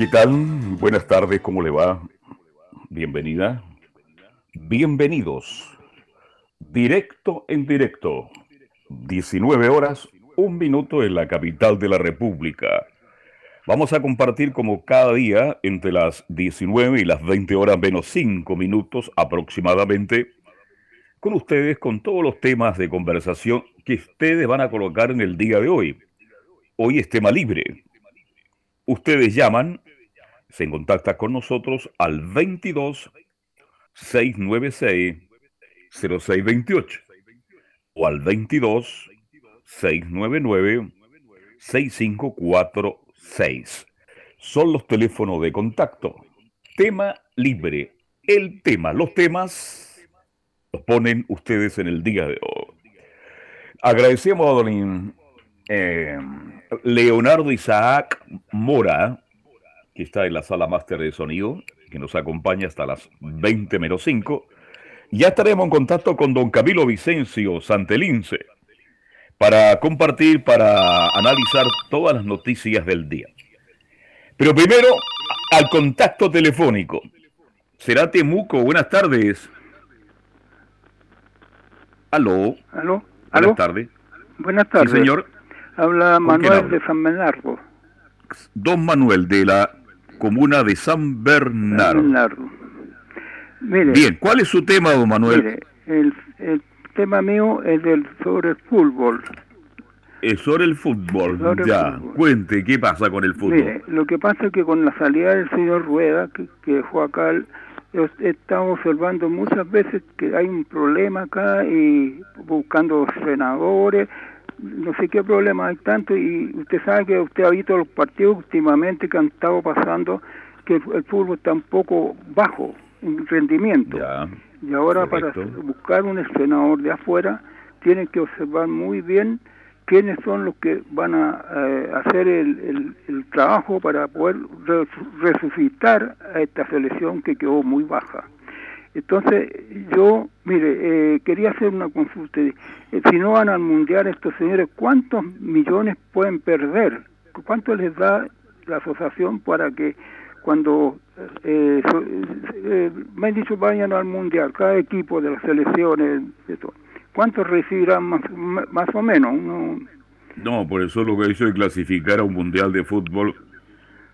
¿Qué tal? Buenas tardes, ¿cómo le va? Bienvenida. Bienvenidos. Directo en directo. 19 horas, un minuto en la capital de la República. Vamos a compartir como cada día entre las 19 y las 20 horas menos 5 minutos aproximadamente con ustedes con todos los temas de conversación que ustedes van a colocar en el día de hoy. Hoy es tema libre. Ustedes llaman, se contacta con nosotros al 22 696 0628 o al 22 699 6546. Son los teléfonos de contacto. Tema libre. El tema, los temas los ponen ustedes en el día de hoy. Agradecemos a don eh, Leonardo Isaac Mora, que está en la sala máster de sonido, que nos acompaña hasta las 20 menos 5. Ya estaremos en contacto con don Camilo Vicencio Santelince para compartir, para analizar todas las noticias del día. Pero primero, al contacto telefónico. Será Temuco, buenas tardes. Aló. Aló. Buenas tardes. Buenas tardes. Sí, señor. Habla Manuel de San Bernardo. Don Manuel de la comuna de San Bernardo. San Bernardo. Mire, Bien, ¿cuál es su tema, don Manuel? mire, el, el tema mío es del sobre el fútbol. Es sobre el fútbol. Sobre el ya, fútbol. cuente, ¿qué pasa con el fútbol? Mire, lo que pasa es que con la salida del señor Rueda, que, que fue acá, el- estado observando muchas veces que hay un problema acá y buscando senadores, no sé qué problema hay tanto y usted sabe que usted ha visto los partidos últimamente que han estado pasando que el, el fútbol está un poco bajo en rendimiento. Ya, Y ahora Correcto. para buscar un senador de afuera tienen que observar muy bien quiénes son los que van a eh, hacer el, el- el trabajo para poder re- resucitar a esta selección que quedó muy baja. Entonces, yo, mire, eh, quería hacer una consulta. Eh, si no van al mundial estos señores, ¿cuántos millones pueden perder? ¿Cuánto les da la asociación para que cuando, eh, so- eh, me han dicho, vayan al mundial, cada equipo de las selecciones, de todo, ¿cuánto recibirán más, más o menos? Uno- no, por eso lo que hizo de clasificar a un mundial de fútbol,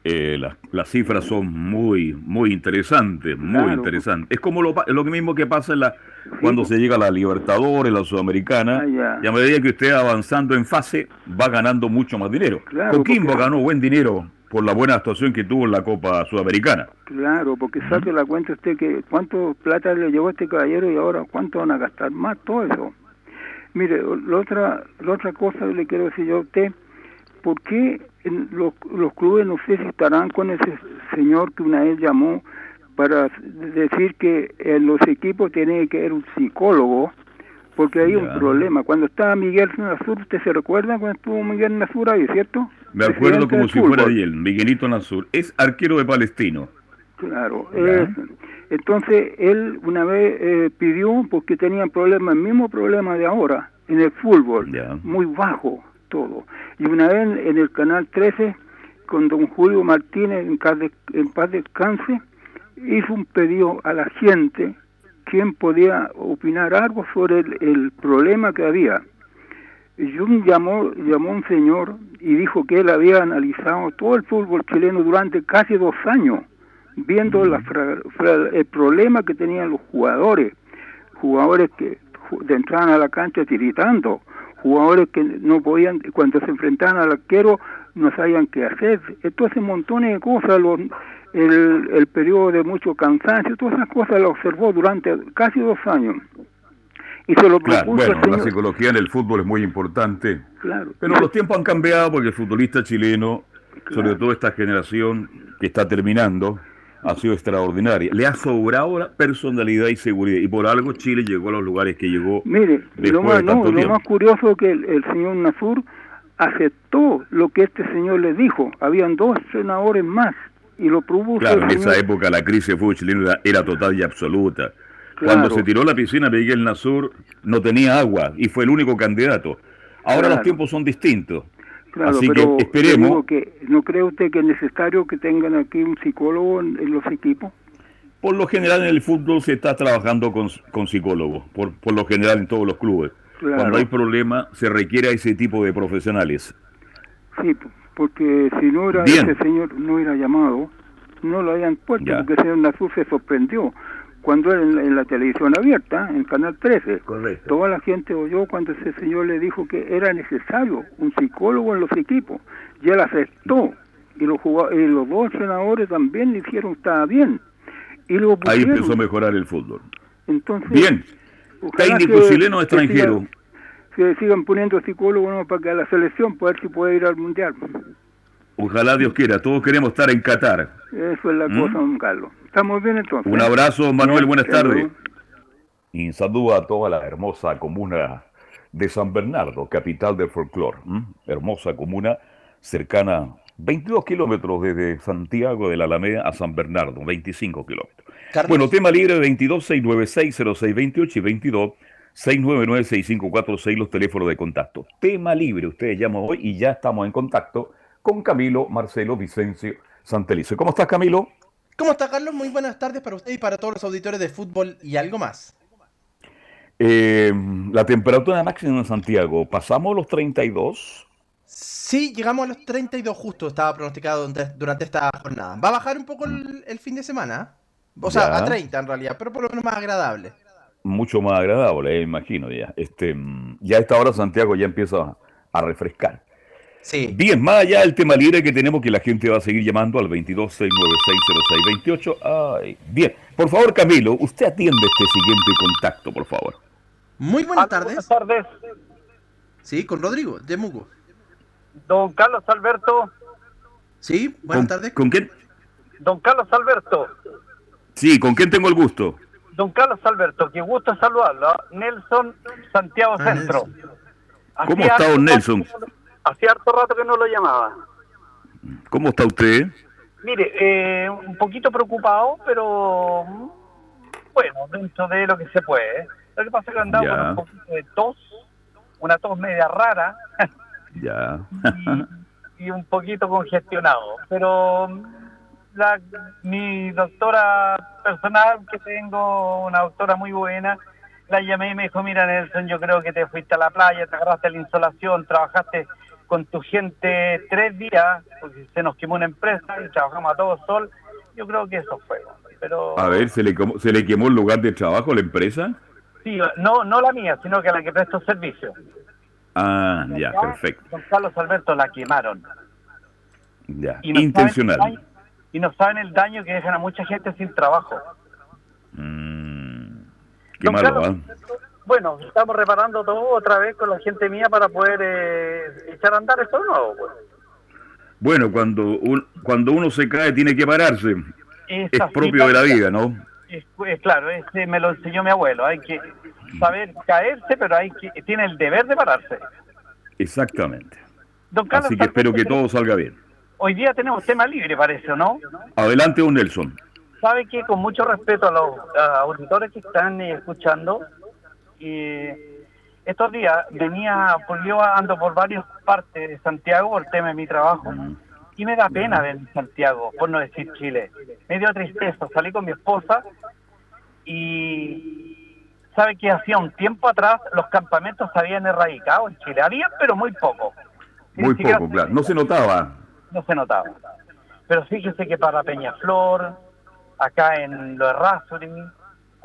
eh, las, las cifras son muy, muy interesantes, muy Claro. interesantes. Es como lo, lo mismo que pasa en la, cuando se llega a la Libertadores, la Sudamericana, Ah, ya. y a medida que usted va avanzando en fase, va ganando mucho más dinero. Claro, Coquimbo porque- ganó buen dinero por la buena actuación que tuvo en la Copa Sudamericana. Claro, porque saque la cuenta usted que cuánto plata le llevó a este caballero y ahora cuánto van a gastar más, todo eso. Mire, la otra, la otra cosa que le quiero decir yo a usted, ¿por qué los, los clubes no sé si estarán con ese señor que una vez llamó para decir que en los equipos tiene que haber un psicólogo? Porque hay un problema. Cuando estaba Miguel Nazur, ¿usted se recuerda cuando estuvo Miguel Nazur ahí, cierto? Me acuerdo Presidente como si fuera él, Miguelito Nazur. Es arquero de Palestino. Claro, entonces él una vez eh, pidió, porque tenían problemas, el mismo problema de ahora, en el fútbol, muy bajo todo. Y una vez en, el Canal 13, con don Julio Martínez, en, paz de- en paz descanse, hizo un pedido a la gente, quien podía opinar algo sobre el, problema que había. Jung llamó, llamó un señor y dijo que él había analizado todo el fútbol chileno durante casi dos años, viendo el problema que tenían los jugadores, jugadores que entraban a la cancha tiritando, jugadores que no podían, cuando se enfrentaban al arquero, no sabían qué hacer. Entonces, montones de cosas, los, el, el periodo de mucho cansancio, todas esas cosas las observó durante casi dos años. Y se lo Claro, bueno, la psicología en el fútbol es muy importante. Claro. Pero los tiempos han cambiado porque el futbolista chileno, sobre todo esta generación que está terminando, ha sido extraordinaria. Le ha sobrado la personalidad y seguridad. Y por algo Chile llegó a los lugares que llegó Mire, lo más, de no, lo más curioso es que el, el señor Nasur aceptó lo que este señor le dijo. Habían dos senadores más y lo propuso Claro, en esa época la crisis fútbol chileno era, total y absoluta. Claro. Cuando se tiró la piscina Miguel Nasur no tenía agua y fue el único candidato. Ahora Claro. los tiempos son distintos. Claro, Así pero que esperemos. que ¿No cree usted que es necesario que tengan aquí un psicólogo en, en los equipos? Por lo general en el fútbol se está trabajando con, con psicólogos, por, por lo general en todos los clubes. Claro. Cuando hay problemas se requiere a ese tipo de profesionales. Sí, porque si no era Bien. ese señor no era llamado, no lo habían puesto, Ya. porque el señor Nasur se sorprendió cuando en, la- en la televisión abierta, en Canal 13, Correcto. toda la gente oyó cuando ese señor le dijo que era necesario un psicólogo en los equipos, y él aceptó, y los, y los dos senadores también le que estaba bien, y lo Ahí empezó a mejorar el fútbol. Entonces, Bien. ojalá Técnico que- chileno o que extranjero. sigan- Que sigan poniendo psicólogos ¿no? para que a la selección, para ver si puede ir al mundial. Ojalá Dios quiera. Todos queremos estar en Qatar. Eso es la cosa, don Carlos. Estamos bien entonces. ¿Mm? Un abrazo, Manuel. Bien, Buenas tardes. Y saludo a toda la hermosa comuna de San Bernardo, capital del folclore. Hermosa comuna cercana, 22 kilómetros desde Santiago de la Alameda a San Bernardo, 25 kilómetros. Carlos. Bueno, tema libre 22 696 0628 y 22 699 6546 los teléfonos de contacto. Tema libre, ustedes llaman hoy y ya estamos en contacto con Camilo Marcelo Vicencio Santelice. ¿Cómo estás, Camilo? ¿Cómo está, Carlos? Muy buenas tardes para usted y para todos los auditores de fútbol y algo más. Eh, la temperatura máxima en Santiago, ¿pasamos los 32? Sí, llegamos a los 32 justo, estaba pronosticado durante, esta jornada. Va a bajar un poco el, el fin de semana. O sea, Ya. a 30 en realidad, pero por lo menos más agradable. Mucho más agradable, eh, imagino ya. Este, mm, ya a esta hora Santiago ya empieza a refrescar. Sí. Bien, más allá del tema libre que tenemos, que la gente va a seguir llamando al 22-696-0628. Ay, bien, por favor, Camilo, usted atiende este siguiente contacto, por favor. Muy buenas Ah, tardes. Buenas tardes, Sí, con Rodrigo, de Mugo. don Carlos Alberto. Sí, buenas ¿Con, tardes. ¿Con quién? Don Carlos Alberto. Sí, ¿con quién tengo el gusto? Don Carlos Alberto, qué gusto saludarlo. Nelson Santiago Ah, Centro. ¿Cómo está, don Nelson? Hacía harto rato que no lo llamaba. ¿Cómo está usted? Mire, eh, un poquito preocupado, pero bueno, dentro de lo que se puede. Lo que pasa es que andaba Ya. con un poquito de tos, una tos media rara Ya. y, y un poquito congestionado. Pero la, mi doctora personal, que tengo, una doctora muy buena, la llamé y me dijo, mira Nelson, yo creo que te fuiste a la playa, te agarraste la insolación, trabajaste con tu gente tres días, porque se nos quemó una empresa y trabajamos a todo sol. Yo creo que eso fue. Pero A ver, ¿se le, quemó- ¿se le quemó el lugar de trabajo a la empresa? sí, no, no la mía, sino que la que presto servicio. Ah, ya, Acá, perfecto. Don Carlos Alberto la quemaron. Ya, Y no intencional. daño- y no saben el daño que dejan a mucha gente sin trabajo. Mm, qué Don malo, Carlos, ¿ah? Bueno, estamos reparando todo otra vez con la gente mía para poder eh, echar a andar esto nuevo. Pues. Bueno, cuando, un- cuando uno se cae tiene que pararse. Es propio de la vida, ¿no? Es, es claro, ese me lo enseñó mi abuelo. Hay que saber caerse, pero hay que tiene el deber de pararse. Exactamente. Don Carlos, Así que espero que todo salga bien. Hoy día tenemos tema libre, parece, ¿o no? Adelante, don Nelson. Sabe que con mucho respeto a los a auditores que están eh, escuchando, y estos días venía, pues yo ando por varias partes de Santiago por tema de mi trabajo, y me da pena ver Santiago, por no decir Chile. Me dio tristeza, salí con mi esposa y sabe que hacía un tiempo atrás los campamentos se habían erradicado en Chile, había pero muy poco. Muy poco, claro. No se notaba. no se notaba. Pero fíjese que para Peñaflor, acá en Lo Errázuri,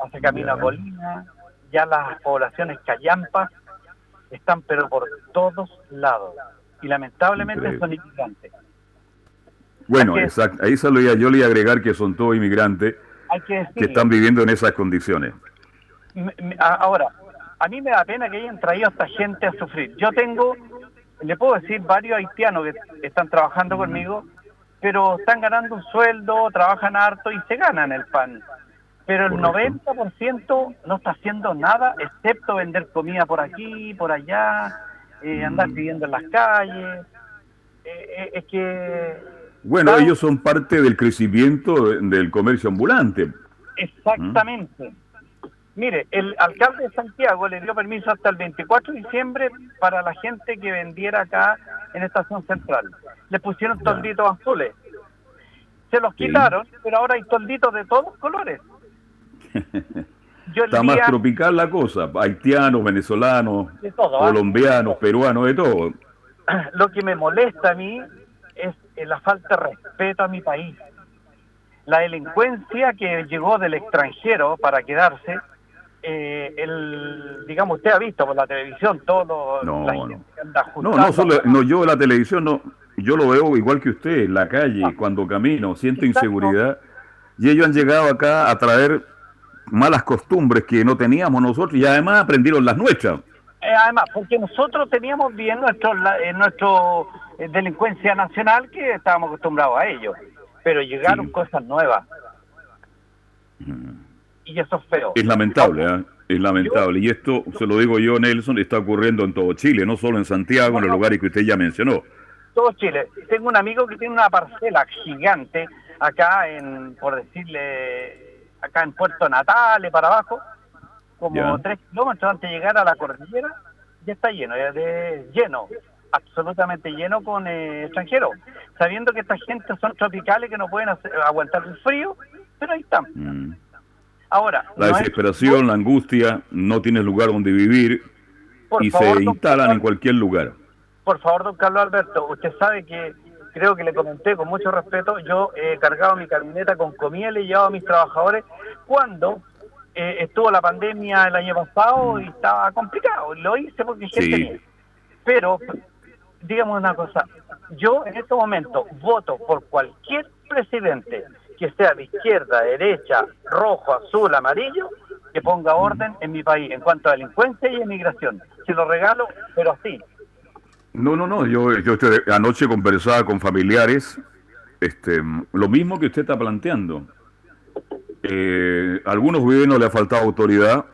hacia Camino a. Colina, ya las poblaciones callampas están pero por todos lados. Y lamentablemente Increíble. son inmigrantes. Bueno, que- exacto. Ahí ya yo le iba a agregar que son todos inmigrantes que decir, que están viviendo en esas condiciones. ahora, a mí me da pena que hayan traído a esta gente a sufrir. Yo tengo, le puedo decir, varios haitianos que están trabajando conmigo, pero están ganando un sueldo, trabajan harto y se ganan el pan. Pero el 90% no está haciendo nada excepto vender comida por aquí, por allá, eh, andar viviendo en las calles. Eh, eh, es que... Bueno, ellos son parte del crecimiento del comercio ambulante. Exactamente. Mire, el alcalde de Santiago le dio permiso hasta el 24 de diciembre para la gente que vendiera acá en Estación Central. Le pusieron tolditos azules. Se los quitaron, pero ahora hay tolditos de todos colores. Está más tropical la cosa, haitianos, venezolanos, ¿ah? colombianos, peruanos, de todo. Lo que me molesta a mí es la falta de respeto a mi país. La delincuencia que llegó del extranjero para quedarse eh, el, digamos, usted ha visto por la televisión todo no, no. no, no, solo, no, yo la televisión no, yo lo veo igual que usted en la calle, ah. cuando camino, siento inseguridad y ellos han llegado acá a traer malas costumbres que no teníamos nosotros y además aprendieron las nuestras. Eh, además, porque nosotros teníamos bien nuestro, eh, nuestro delincuencia nacional que estábamos acostumbrados a ello, pero llegaron cosas nuevas. Mm y eso es feo. Es lamentable, ¿eh? es lamentable. y esto, se lo digo yo, Nelson, está ocurriendo en todo Chile, no solo en Santiago, en los lugares que usted ya mencionó. Todo Chile. Tengo un amigo que tiene una parcela gigante acá en, por decirle, acá en Puerto Natale, para abajo, como tres kilómetros antes de llegar a la cordillera, ya está lleno, ya de, lleno, absolutamente lleno con eh, extranjeros, sabiendo que esta gente son tropicales que no pueden aguantar el frío, pero ahí están. Mm. Ahora, la desesperación, la angustia, no tienes lugar donde vivir y se instalan en cualquier lugar. Por favor, don Carlos Alberto, usted sabe que creo que le comenté con mucho respeto, yo he cargado mi camioneta con comida y le he llevado a mis trabajadores cuando eh, estuvo la pandemia el año pasado y estaba complicado. Lo hice porque gente Pero, digamos una cosa, yo en este momento voto por cualquier presidente que sea de izquierda, derecha, rojo, azul, amarillo, que ponga orden en mi país en cuanto a delincuencia y emigración. Se lo regalo, pero así. No, no, no. Yo, yo anoche conversaba con familiares, este, lo mismo que usted está planteando. Eh, a algunos gobiernos le ha faltado autoridad,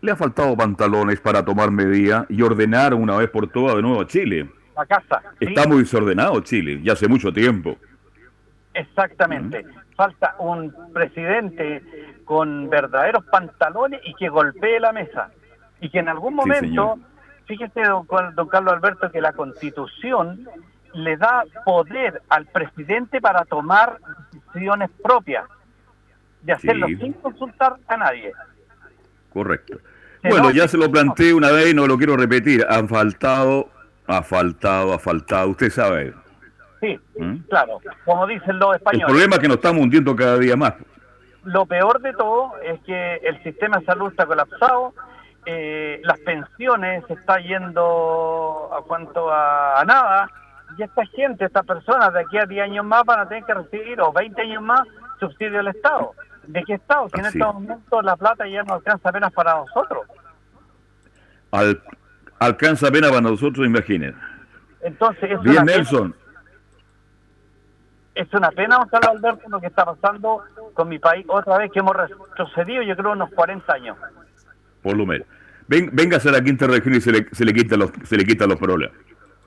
le ha faltado pantalones para tomar medidas y ordenar una vez por todas de nuevo a Chile. La casa. Está muy desordenado Chile, ya hace mucho tiempo. Exactamente falta un presidente con verdaderos pantalones y que golpee la mesa. Y que en algún momento, fíjese, don, Carlos Alberto, que la constitución le da poder al presidente para tomar decisiones propias, de hacerlo sin consultar a nadie. Correcto. bueno, ya se lo planteé una vez y no lo quiero repetir. Han faltado, ha faltado, ha faltado, usted sabe. Sí, ¿Mm? claro, como dicen los españoles. El problema es que nos estamos hundiendo cada día más. Lo peor de todo es que el sistema de salud está colapsado, eh, las pensiones se está yendo a cuanto a, nada, y esta gente, estas personas de aquí a 10 años más van a tener que recibir, o 20 años más, subsidio del Estado. ¿De qué Estado? Si en estos momentos la plata ya no alcanza apenas para nosotros. Al, alcanza apenas para nosotros, imagínense. Entonces, es Bien, Nelson es una pena, Gonzalo Alberto, lo que está pasando con mi país otra vez que hemos retrocedido, yo creo, unos 40 años. Por lo menos. Ven, véngase a la quinta región y se le, se le quitan los, se le quitan los problemas.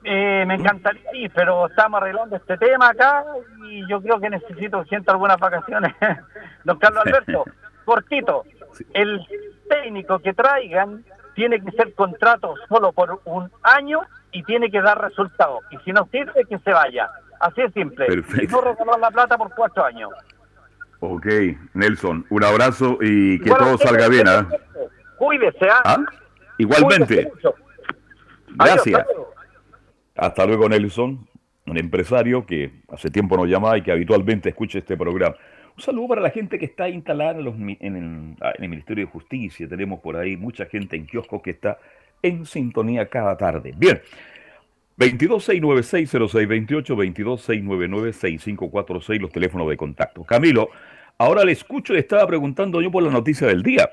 Eh, me encantaría ir, pero estamos arreglando este tema acá y yo creo que necesito siento algunas vacaciones. Don Carlos Alberto, cortito, el técnico que traigan tiene que ser contrato solo por un año y tiene que dar resultados. Y si no sirve, que se vaya. Así es simple. Perfecto. Y no la plata por cuatro años. Ok, Nelson, un abrazo y que todo salga bien. ¿ah? Cuídese, ¿ah? ¿Ah? Igualmente. Gracias. Hasta luego, Nelson, un empresario que hace tiempo nos llama y que habitualmente escucha este programa. Un saludo para la gente que está instalada en, el, en, el, Ministerio de Justicia. Tenemos por ahí mucha gente en kiosco que está en sintonía cada tarde. Bien, 226960628, 226996546, los teléfonos de contacto. Camilo, ahora le escucho, le estaba preguntando yo por la noticia del día.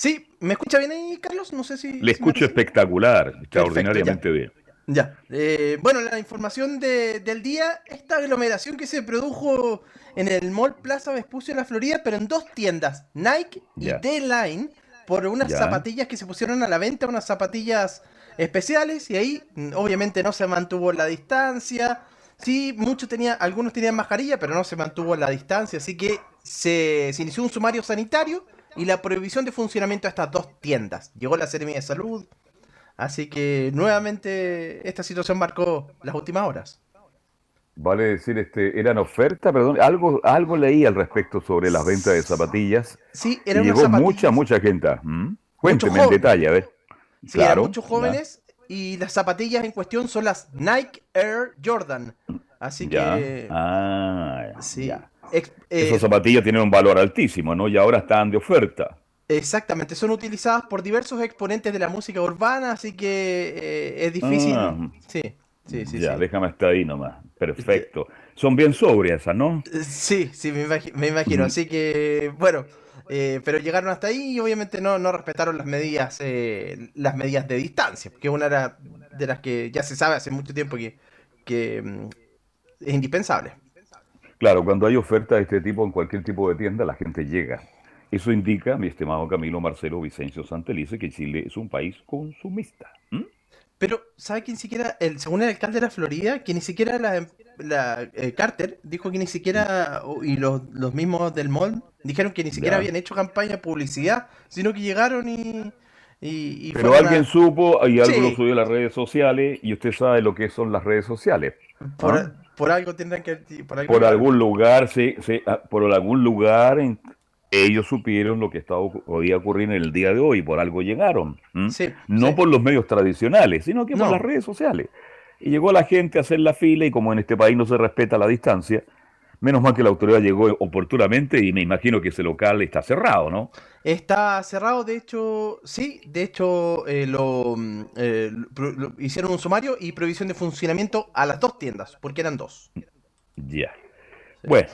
Sí, ¿me escucha bien ahí, Carlos? No sé si... Le escucho espectacular, extraordinariamente bien. Ya. Eh, bueno, la información del día, esta aglomeración que se produjo en el Mall Plaza Vespucio en la Florida, pero en dos tiendas, Nike y D-Line, por unas zapatillas que se pusieron a la venta, unas zapatillas especiales, y ahí obviamente no se mantuvo la distancia. Sí, muchos tenían, algunos tenían mascarilla, pero no se mantuvo la distancia, así que se, se inició un sumario sanitario y la prohibición de funcionamiento de estas dos tiendas. Llegó la Seremia de Salud, así que nuevamente esta situación marcó las últimas horas. Vale decir, este, eran ofertas, perdón, algo, algo leí al respecto sobre las ventas de zapatillas. Sí, eran y llegó mucha, mucha gente. ¿Mm? Cuénteme en detalle, a ver. Sí, claro, muchos jóvenes y las zapatillas en cuestión son las Nike Air Jordan. Así que. Ah, sí. Ex, eh, zapatillas tienen un valor altísimo, ¿no? Y ahora están de oferta. Exactamente, son utilizadas por diversos exponentes de la música urbana, así que eh, es difícil. Ah. sí, sí, sí. Ya, déjame estar ahí nomás. Perfecto. Son bien sobrias esas, ¿no? Eh, sí, sí, me, imagino. Así que, bueno, pero llegaron hasta ahí y obviamente no, no respetaron las medidas, las medidas de distancia, que una era de las que ya se sabe hace mucho tiempo que, que mm, es indispensable. Claro, cuando hay oferta de este tipo en cualquier tipo de tienda, la gente llega. Eso indica, mi estimado Camilo Marcelo Vicencio Santelice, que Chile es un país consumista. Pero, ¿sabe que ni siquiera, el, según el alcalde de la Florida, que ni siquiera la, la eh, Carter dijo que ni siquiera, y los, mismos del mall dijeron que ni siquiera habían hecho campaña de publicidad, sino que llegaron y... y, Pero alguien supo y algo lo subió a las redes sociales y usted sabe lo que son las redes sociales. Por, por algo tendrán que... Por, algún lugar, sí, sí, ah, por algún lugar ellos supieron lo que estaba, podía ocurrir en el día de hoy, por algo llegaron. no por los medios tradicionales, sino que por las redes sociales. Y llegó la gente a hacer la fila y como en este país no se respeta la distancia, Menos mal que la autoridad llegó oportunamente y me imagino que ese local está cerrado, ¿no? Está cerrado, de hecho, sí, de hecho eh, lo, eh, hicieron un sumario y prohibición de funcionamiento a las dos tiendas, porque eran dos. Ya. bueno,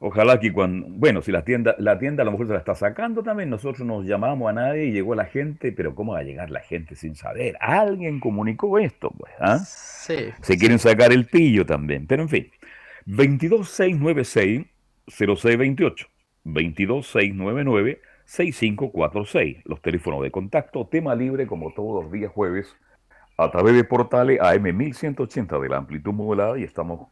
ojalá que cuando, bueno, si la tienda, la tienda a lo mejor se la está sacando también, nosotros nos llamamos a nadie y llegó la gente, pero ¿cómo va a llegar la gente sin saber? Alguien comunicó esto, pues, ¿ah? Sí. Se quieren sacar el pillo también, pero en fin. 22696-0628. 22699-6546. Los teléfonos de contacto, tema libre como todos los días jueves, a través de portales AM 1180 de la amplitud modulada y estamos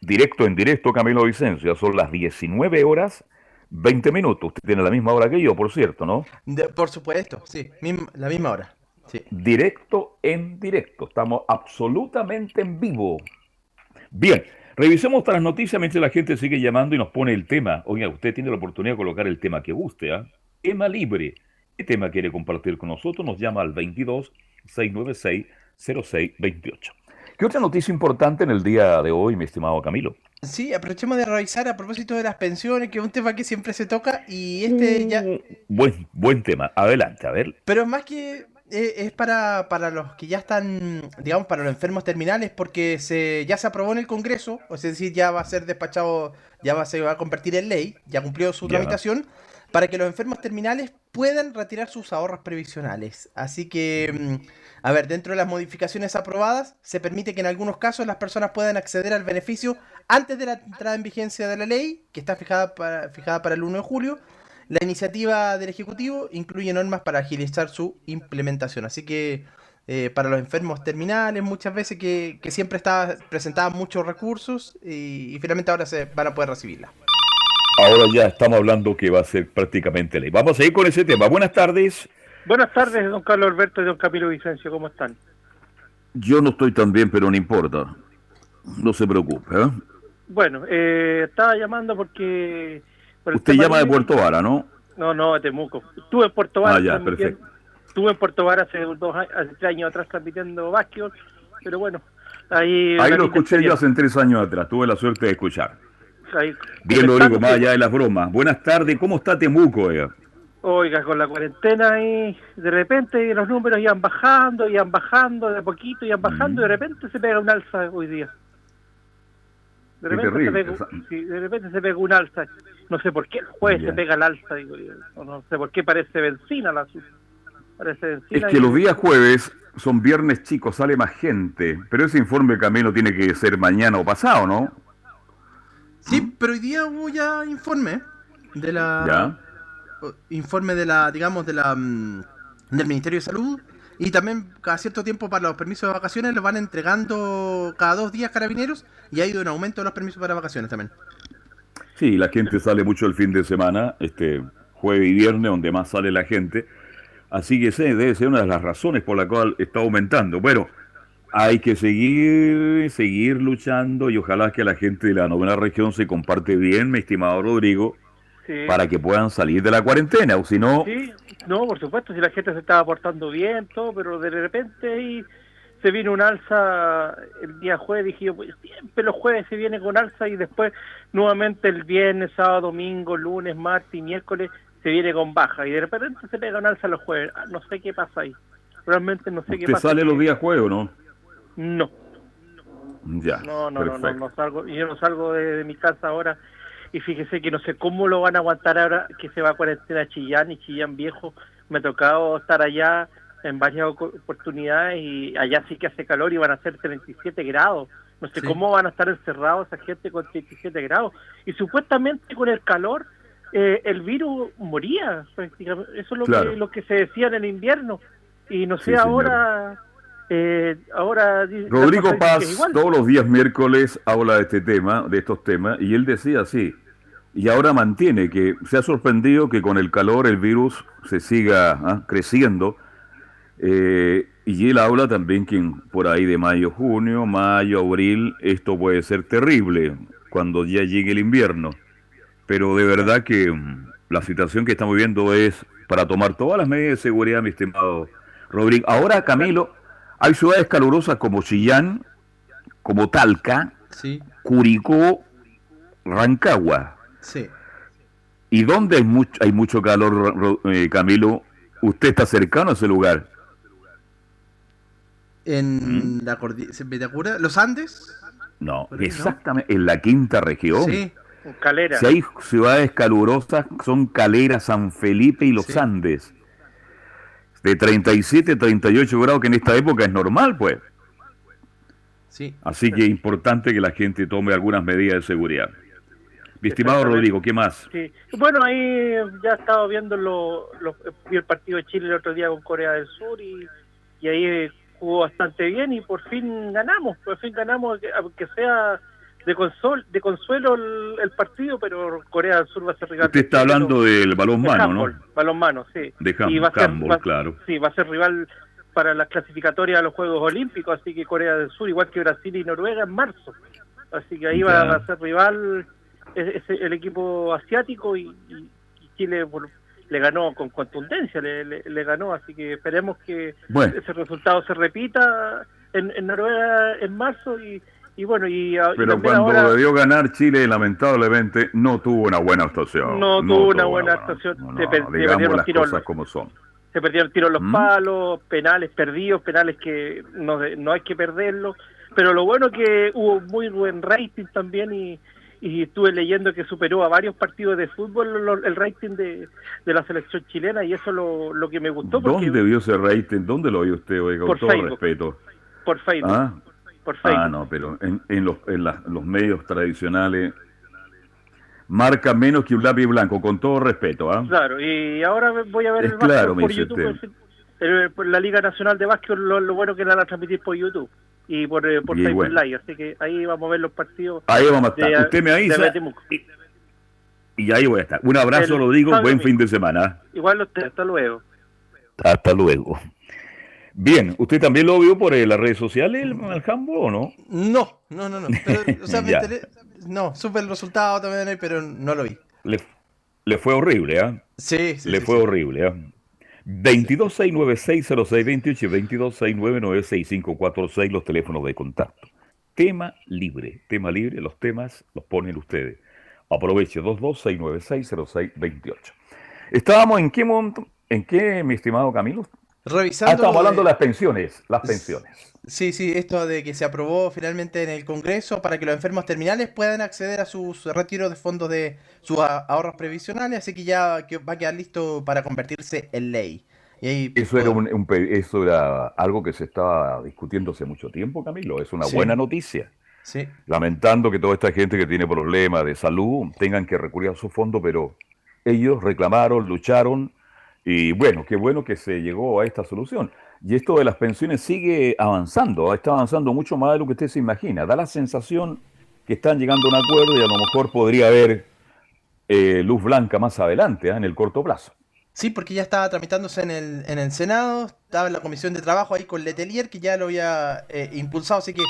directo en directo, Camilo Vicencio. Ya son las 19 horas 20 minutos. Usted tiene la misma hora que yo, por cierto, ¿no? por supuesto, sí, la misma hora. Sí. Directo en directo. Estamos absolutamente en vivo. Bien, Revisemos otras noticias mientras la gente sigue llamando y nos pone el tema. Oiga, usted tiene la oportunidad de colocar el tema que guste, ¿ah? Tema libre. ¿Qué tema quiere compartir con nosotros? Nos llama al 22 696 0628. ¿Qué otra noticia importante en el día de hoy, mi estimado Camilo? Sí, aprovechemos de revisar a propósito de las pensiones, que es un tema que siempre se toca y este ya... Mm, buen, buen tema, adelante, a ver. Pero más que es para, los que ya están, digamos, para los enfermos terminales, porque se, ya se aprobó en el Congreso, es decir, ya va a ser despachado, ya va, se va a convertir en ley, ya cumplió su tramitación, para que los enfermos terminales puedan retirar sus ahorros previsionales. Así que, mm, a ver, dentro de las modificaciones aprobadas, se permite que en algunos casos las personas puedan acceder al beneficio antes de la entrada en vigencia de la ley, que está fijada para, fijada para el 1 de julio, la iniciativa del Ejecutivo incluye normas para agilizar su implementación, así que eh, para los enfermos terminales muchas veces que, siempre está, presentaban muchos recursos y, finalmente ahora se van a poder recibirla. Ahora ya estamos hablando que va a ser prácticamente ley. Vamos a ir con ese tema. Buenas tardes. Buenas tardes, don Carlos Alberto y don Camilo Vicencio. ¿Cómo están? Yo no estoy tan bien, pero no importa. No se preocupe. ¿eh? Bueno, eh, estaba llamando porque Usted llama de Puerto Vara, ¿no? No, no, de Temuco. Estuve en Puerto Vara. Ah, ya, perfecto. Estuve en Puerto Vara hace, dos, hace tres años atrás transmitiendo básquetbol, pero bueno, ahí... Ahí lo escuché yo hace tres años atrás, tuve la suerte de escuchar. Bien, lo digo, más allá de las bromas. Buenas tardes, ¿cómo está Temuco? Oiga? Oiga, con la cuarentena ahí, de repente los números iban bajando, iban bajando, de poquito iban bajando, y de repente se pega un alza hoy día. De repente, se pega, sí, de repente se pega un alza no sé por qué el jueves se pega al alza, digo yo. No, sé por qué parece benzina la. Parece Es que y- los días jueves son viernes chicos, sale más gente. Pero ese informe Camilo tiene que ser mañana o pasado, ¿no? Sí, pero hoy día hubo ya informe de la Ya. informe de la, digamos, de la mm, del Ministerio de Salud y también cada cierto tiempo para los permisos de vacaciones los van entregando cada dos días carabineros y ha ido en aumento de los permisos para vacaciones también. Sí, la gente sale mucho el fin de semana, este jueves y viernes, donde más sale la gente. Así que esa debe ser una de las razones por la cual está aumentando. Bueno, hay que seguir, seguir luchando y ojalá que la gente de la novena región se comparte bien, mi estimado Rodrigo, Sí. para que puedan salir de la cuarentena, o si no, Sí, no, por supuesto, si la gente se estaba portando bien, todo, pero de repente ahí se vino un alza el día jueves, dije yo, pues siempre los jueves se viene con alza y después nuevamente el viernes, sábado, domingo, lunes, martes y miércoles se viene con baja y de repente se pega un alza los jueves. Ah, no sé qué pasa ahí. Realmente no sé qué pasa. sale los días jueves, ¿o ¿no? No, Ya, no, no, no, no, no salgo, yo no salgo de, de mi casa ahora y fíjese que no sé cómo lo van a aguantar ahora que se va a cuarentena Chillán y Chillán viejo. Me ha tocado estar allá en varias oportunidades y allá sí que hace calor y van a ser 37 grados. No sé Sí. cómo van a estar encerrados esa gente con 37 grados. Y supuestamente con el calor eh, el virus moría. prácticamente. Eso es lo, Claro. que, lo que se decía en el invierno. Y no sé Sí, ahora... Eh, ahora Rodrigo Paz todos los días miércoles habla de este tema, de estos temas, y él decía así, y ahora mantiene que se ha sorprendido que con el calor el virus se siga ah, creciendo, eh, y él habla también que por ahí de mayo, junio, mayo, abril, esto puede ser terrible cuando ya llegue el invierno, pero de verdad que mm, la situación que estamos viviendo es para tomar todas las medidas de seguridad, mi estimado Rodrigo. Ahora, Camilo, hay ciudades calurosas como Chillán, como Talca, Sí, Curicó, Rancagua. sí. ¿Y dónde hay mucho, hay mucho calor, eh, Camilo? ¿Usted está cercano a ese lugar? En la cordillera, los Andes. No, exactamente, en la quinta región. Sí, calera. Si hay ciudades calurosas, son Calera, San Felipe y los Sí. Andes. De 37, 38 grados, que en esta época es normal, pues. sí. Así que es importante que la gente tome algunas medidas de seguridad. Mi estimado. Rodrigo, ¿qué más? Sí. Bueno, ahí ya he estado viendo lo, lo- vi el partido de Chile el otro día con Corea del Sur y, y ahí eh, jugó bastante bien y por fin ganamos, por fin ganamos, aunque sea de consol, de consuelo el, el partido, pero Corea del Sur va a ser rival. Usted está hablando del balón de mano, ¿no? balonmano, sí. De ham- Y va a ser- va- claro. Sí, va a ser rival para las clasificatorias a los Juegos Olímpicos, así que Corea del Sur, igual que Brasil y Noruega en marzo. Así que ahí va, a ser rival es- es el equipo asiático y, y- y Chile por- le ganó con contundencia, le, le- le ganó, así que esperemos que Bueno. ese resultado se repita en, en Noruega en marzo y, y bueno, y, Pero cuando ahora debió ganar Chile, lamentablemente, no tuvo una buena actuación. No tuvo una buena actuación. No, Se per- perdieron las tiros. cosas como son. se perdieron tiros los ¿Mm? palos, penales perdidos, penales que no, no hay que perderlos, pero lo bueno que hubo muy buen rating también y, y estuve leyendo que superó a varios partidos de fútbol lo- el rating de, de la selección chilena y eso lo, lo que me gustó porque ¿Dónde vio ese rating? ¿Dónde lo vio usted, oiga? Con Por todo Facebook. respeto. por Facebook, ¿Ah? por Facebook. Ah, no, pero en, en los, en la- los medios tradicionales marca menos que un lápiz blanco, con todo respeto. ¿ah? Claro, y ahora voy a ver Es el claro, por YouTube. el- la Liga Nacional de Básquet, lo, lo bueno que la van a transmitir por YouTube y por, eh, por Facebook bueno. Live, así que ahí vamos a ver los partidos. Ahí vamos a estar. de- Usted me avisa y, y ahí voy a estar. Un abrazo, El Rodrigo. Buen fin de semana. Igual usted, hasta luego. Hasta luego. Bien, ¿usted también lo vio por eh, las redes sociales, el, el handball, o no? No, no, no, no. Pero, o sea, me enteré- No, supe el resultado también pero no lo vi. Le, le fue horrible, ¿ah? Sí, sí. Le sí, fue sí. horrible, ¿ah? 2269-60628 y 2269-9546 los teléfonos de contacto. Tema libre, tema libre, los temas los ponen ustedes. Aproveche 2269-60628. Estábamos en qué monto, en qué, mi estimado Camilo? Revisando. Ah, estamos hablando de las pensiones. Las pensiones. Sí, sí, esto de que se aprobó finalmente en el Congreso para que los enfermos terminales puedan acceder a sus retiros de fondos de sus ahorros previsionales, así que ya va a quedar listo para convertirse en ley. eso, era un, eso era algo que se estaba discutiendo hace mucho tiempo, Camilo. Es una buena noticia. Sí. Lamentando que toda esta gente que tiene problemas de salud tengan que recurrir a su fondo, pero ellos reclamaron, lucharon y bueno, qué bueno que se llegó a esta solución. Y esto de las pensiones sigue avanzando, está avanzando mucho más de lo que usted se imagina. Da la sensación que están llegando a un acuerdo y a lo mejor podría haber eh, luz blanca más adelante, ¿ah? en el corto plazo. Sí, porque ya estaba tramitándose en el, en el Senado, estaba en la Comisión de Trabajo ahí con Letelier, que ya lo había eh, impulsado, así que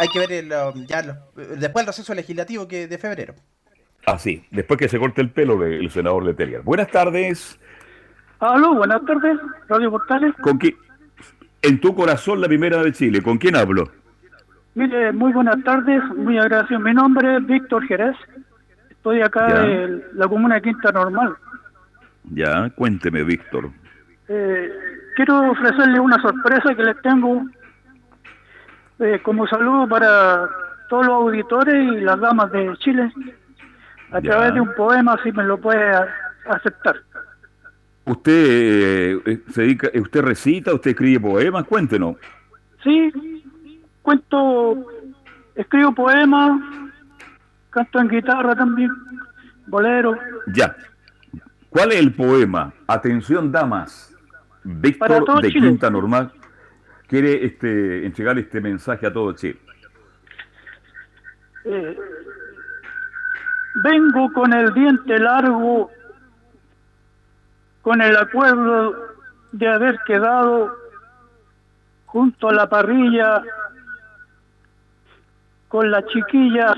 hay que ver el, um, ya después el proceso legislativo que de febrero. Así, después que se corte el pelo del senador Letelier. Buenas tardes. Aló, buenas tardes, Radio Portales. ¿Con quién? En tu corazón, la primera de Chile. ¿Con quién hablo? Mire, muy buenas tardes, muy agradecido. Mi nombre es Víctor Jerez. Estoy acá en la comuna de Quinta Normal. Ya, cuénteme, Víctor. Eh, quiero ofrecerle una sorpresa que les tengo eh, como saludo para todos los auditores y las damas de Chile a través de un poema, si me lo puede aceptar. ¿Usted eh, se dedica, usted recita, usted escribe poemas? Cuéntenos. Sí, cuento, escribo poemas, canto en guitarra también, bolero. Ya. ¿Cuál es el poema? Atención, damas. Víctor de Quinta Normal quiere este, entregar este mensaje a todo Chile. Eh, vengo con el diente largo con el acuerdo de haber quedado junto a la parrilla con las chiquillas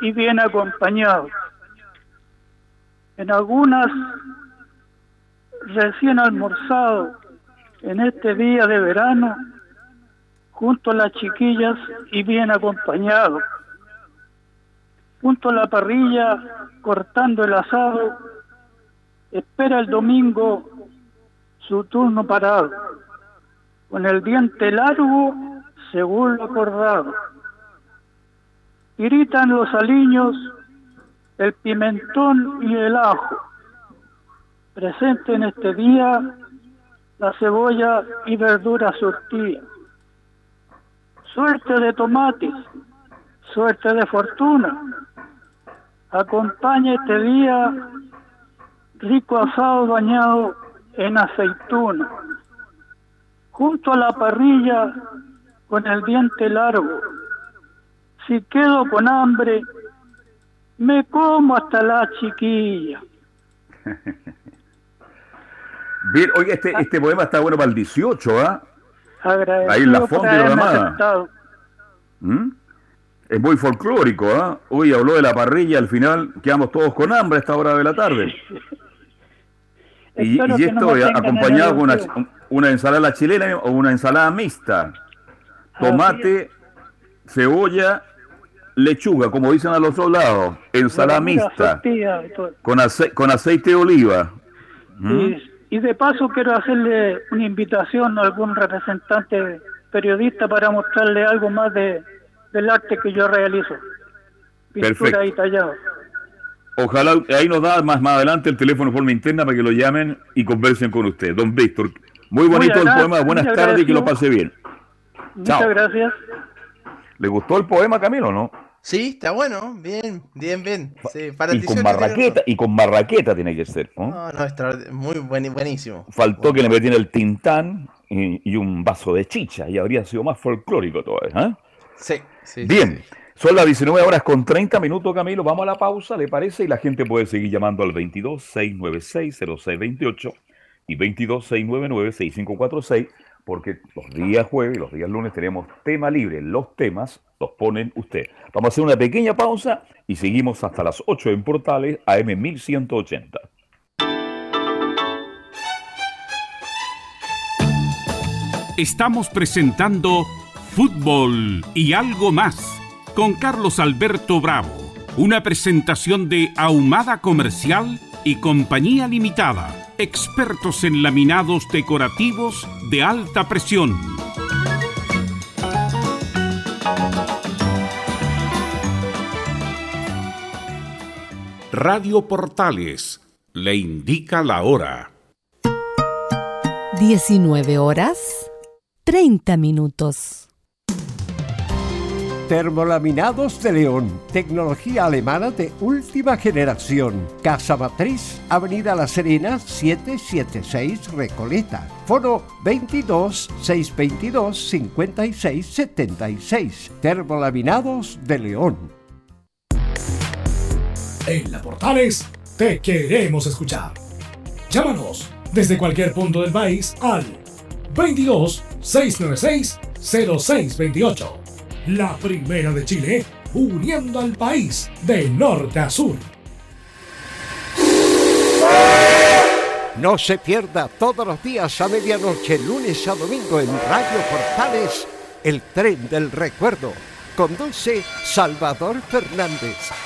y bien acompañado. En algunas recién almorzado en este día de verano junto a las chiquillas y bien acompañado. Junto a la parrilla cortando el asado espera el domingo su turno parado, con el diente largo según lo acordado. Gritan los aliños, el pimentón y el ajo. Presente en este día la cebolla y verdura surtida. Suerte de tomates, suerte de fortuna. Acompaña este día rico asado bañado en aceituna, junto a la parrilla con el diente largo. Si quedo con hambre, me como hasta la chiquilla. Bien, oye, este, este poema está bueno para el 18, ¿ah? Ahí en la fonte de la ¿Mm? Es muy folclórico, ¿ah? Hoy habló de la parrilla, al final quedamos todos con hambre a esta hora de la tarde. Y, esto acompañado con una, ensalada chilena o una ensalada mixta. Tomate, cebolla, lechuga, como dicen a los otros lados. Ensalada mixta. Con, con aceite de oliva. ¿Mm? Y, de paso quiero hacerle una invitación a algún representante periodista para mostrarle algo más de, del arte que yo realizo. Pintura y tallado. Ojalá, ahí nos da más, más adelante el teléfono de forma interna para que lo llamen y conversen con usted. Don Víctor, muy bonito el poema, buenas tardes y que lo pase bien. Muchas gracias. ¿Le gustó el poema, Camilo, no? Sí, está bueno, bien, bien, bien. y, con marraqueta, y con marraqueta tiene que ser. ¿no? No, no, muy buenísimo. Faltó que le metieran el tintán y, un vaso de chicha y habría sido más folclórico todo eso. ¿eh? Sí, sí. Bien. Son las 19 horas con 30 minutos, Camilo. Vamos a la pausa, ¿le parece? Y la gente puede seguir llamando al 22 696 0628 y 22 699 6546 porque los días jueves y los días lunes tenemos tema libre. Los temas los ponen usted. Vamos a hacer una pequeña pausa y seguimos hasta las 8 en Portales AM 1180. Estamos presentando Fútbol y algo más con Carlos Alberto Bravo, una presentación de Ahumada Comercial y Compañía Limitada expertos en laminados decorativos de alta presión. Radio Portales le indica la hora. 19 horas 30 minutos. Termolaminados de León, tecnología alemana de última generación. Casa Matriz, Avenida La Serena, 776 Recoleta. Foro 22 622 56 76. Termolaminados de León. En la Portales te queremos escuchar. Llámanos desde cualquier punto del país al 22 696 0628 la primera de Chile, uniendo al país de norte a sur. No se pierda todos los días a medianoche, lunes a domingo en Radio Portales, el tren del recuerdo. Conduce Salvador Fernández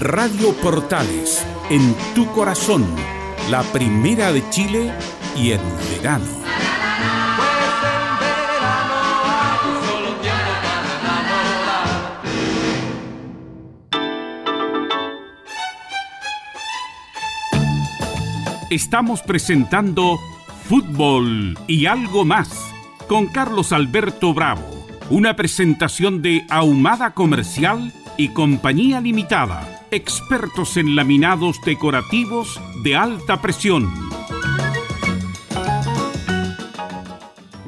Radio Portales, en tu corazón, la primera de Chile y en verano. Estamos presentando Fútbol y algo más con Carlos Alberto Bravo, una presentación de Ahumada Comercial y Compañía Limitada, expertos en laminados decorativos de alta presión.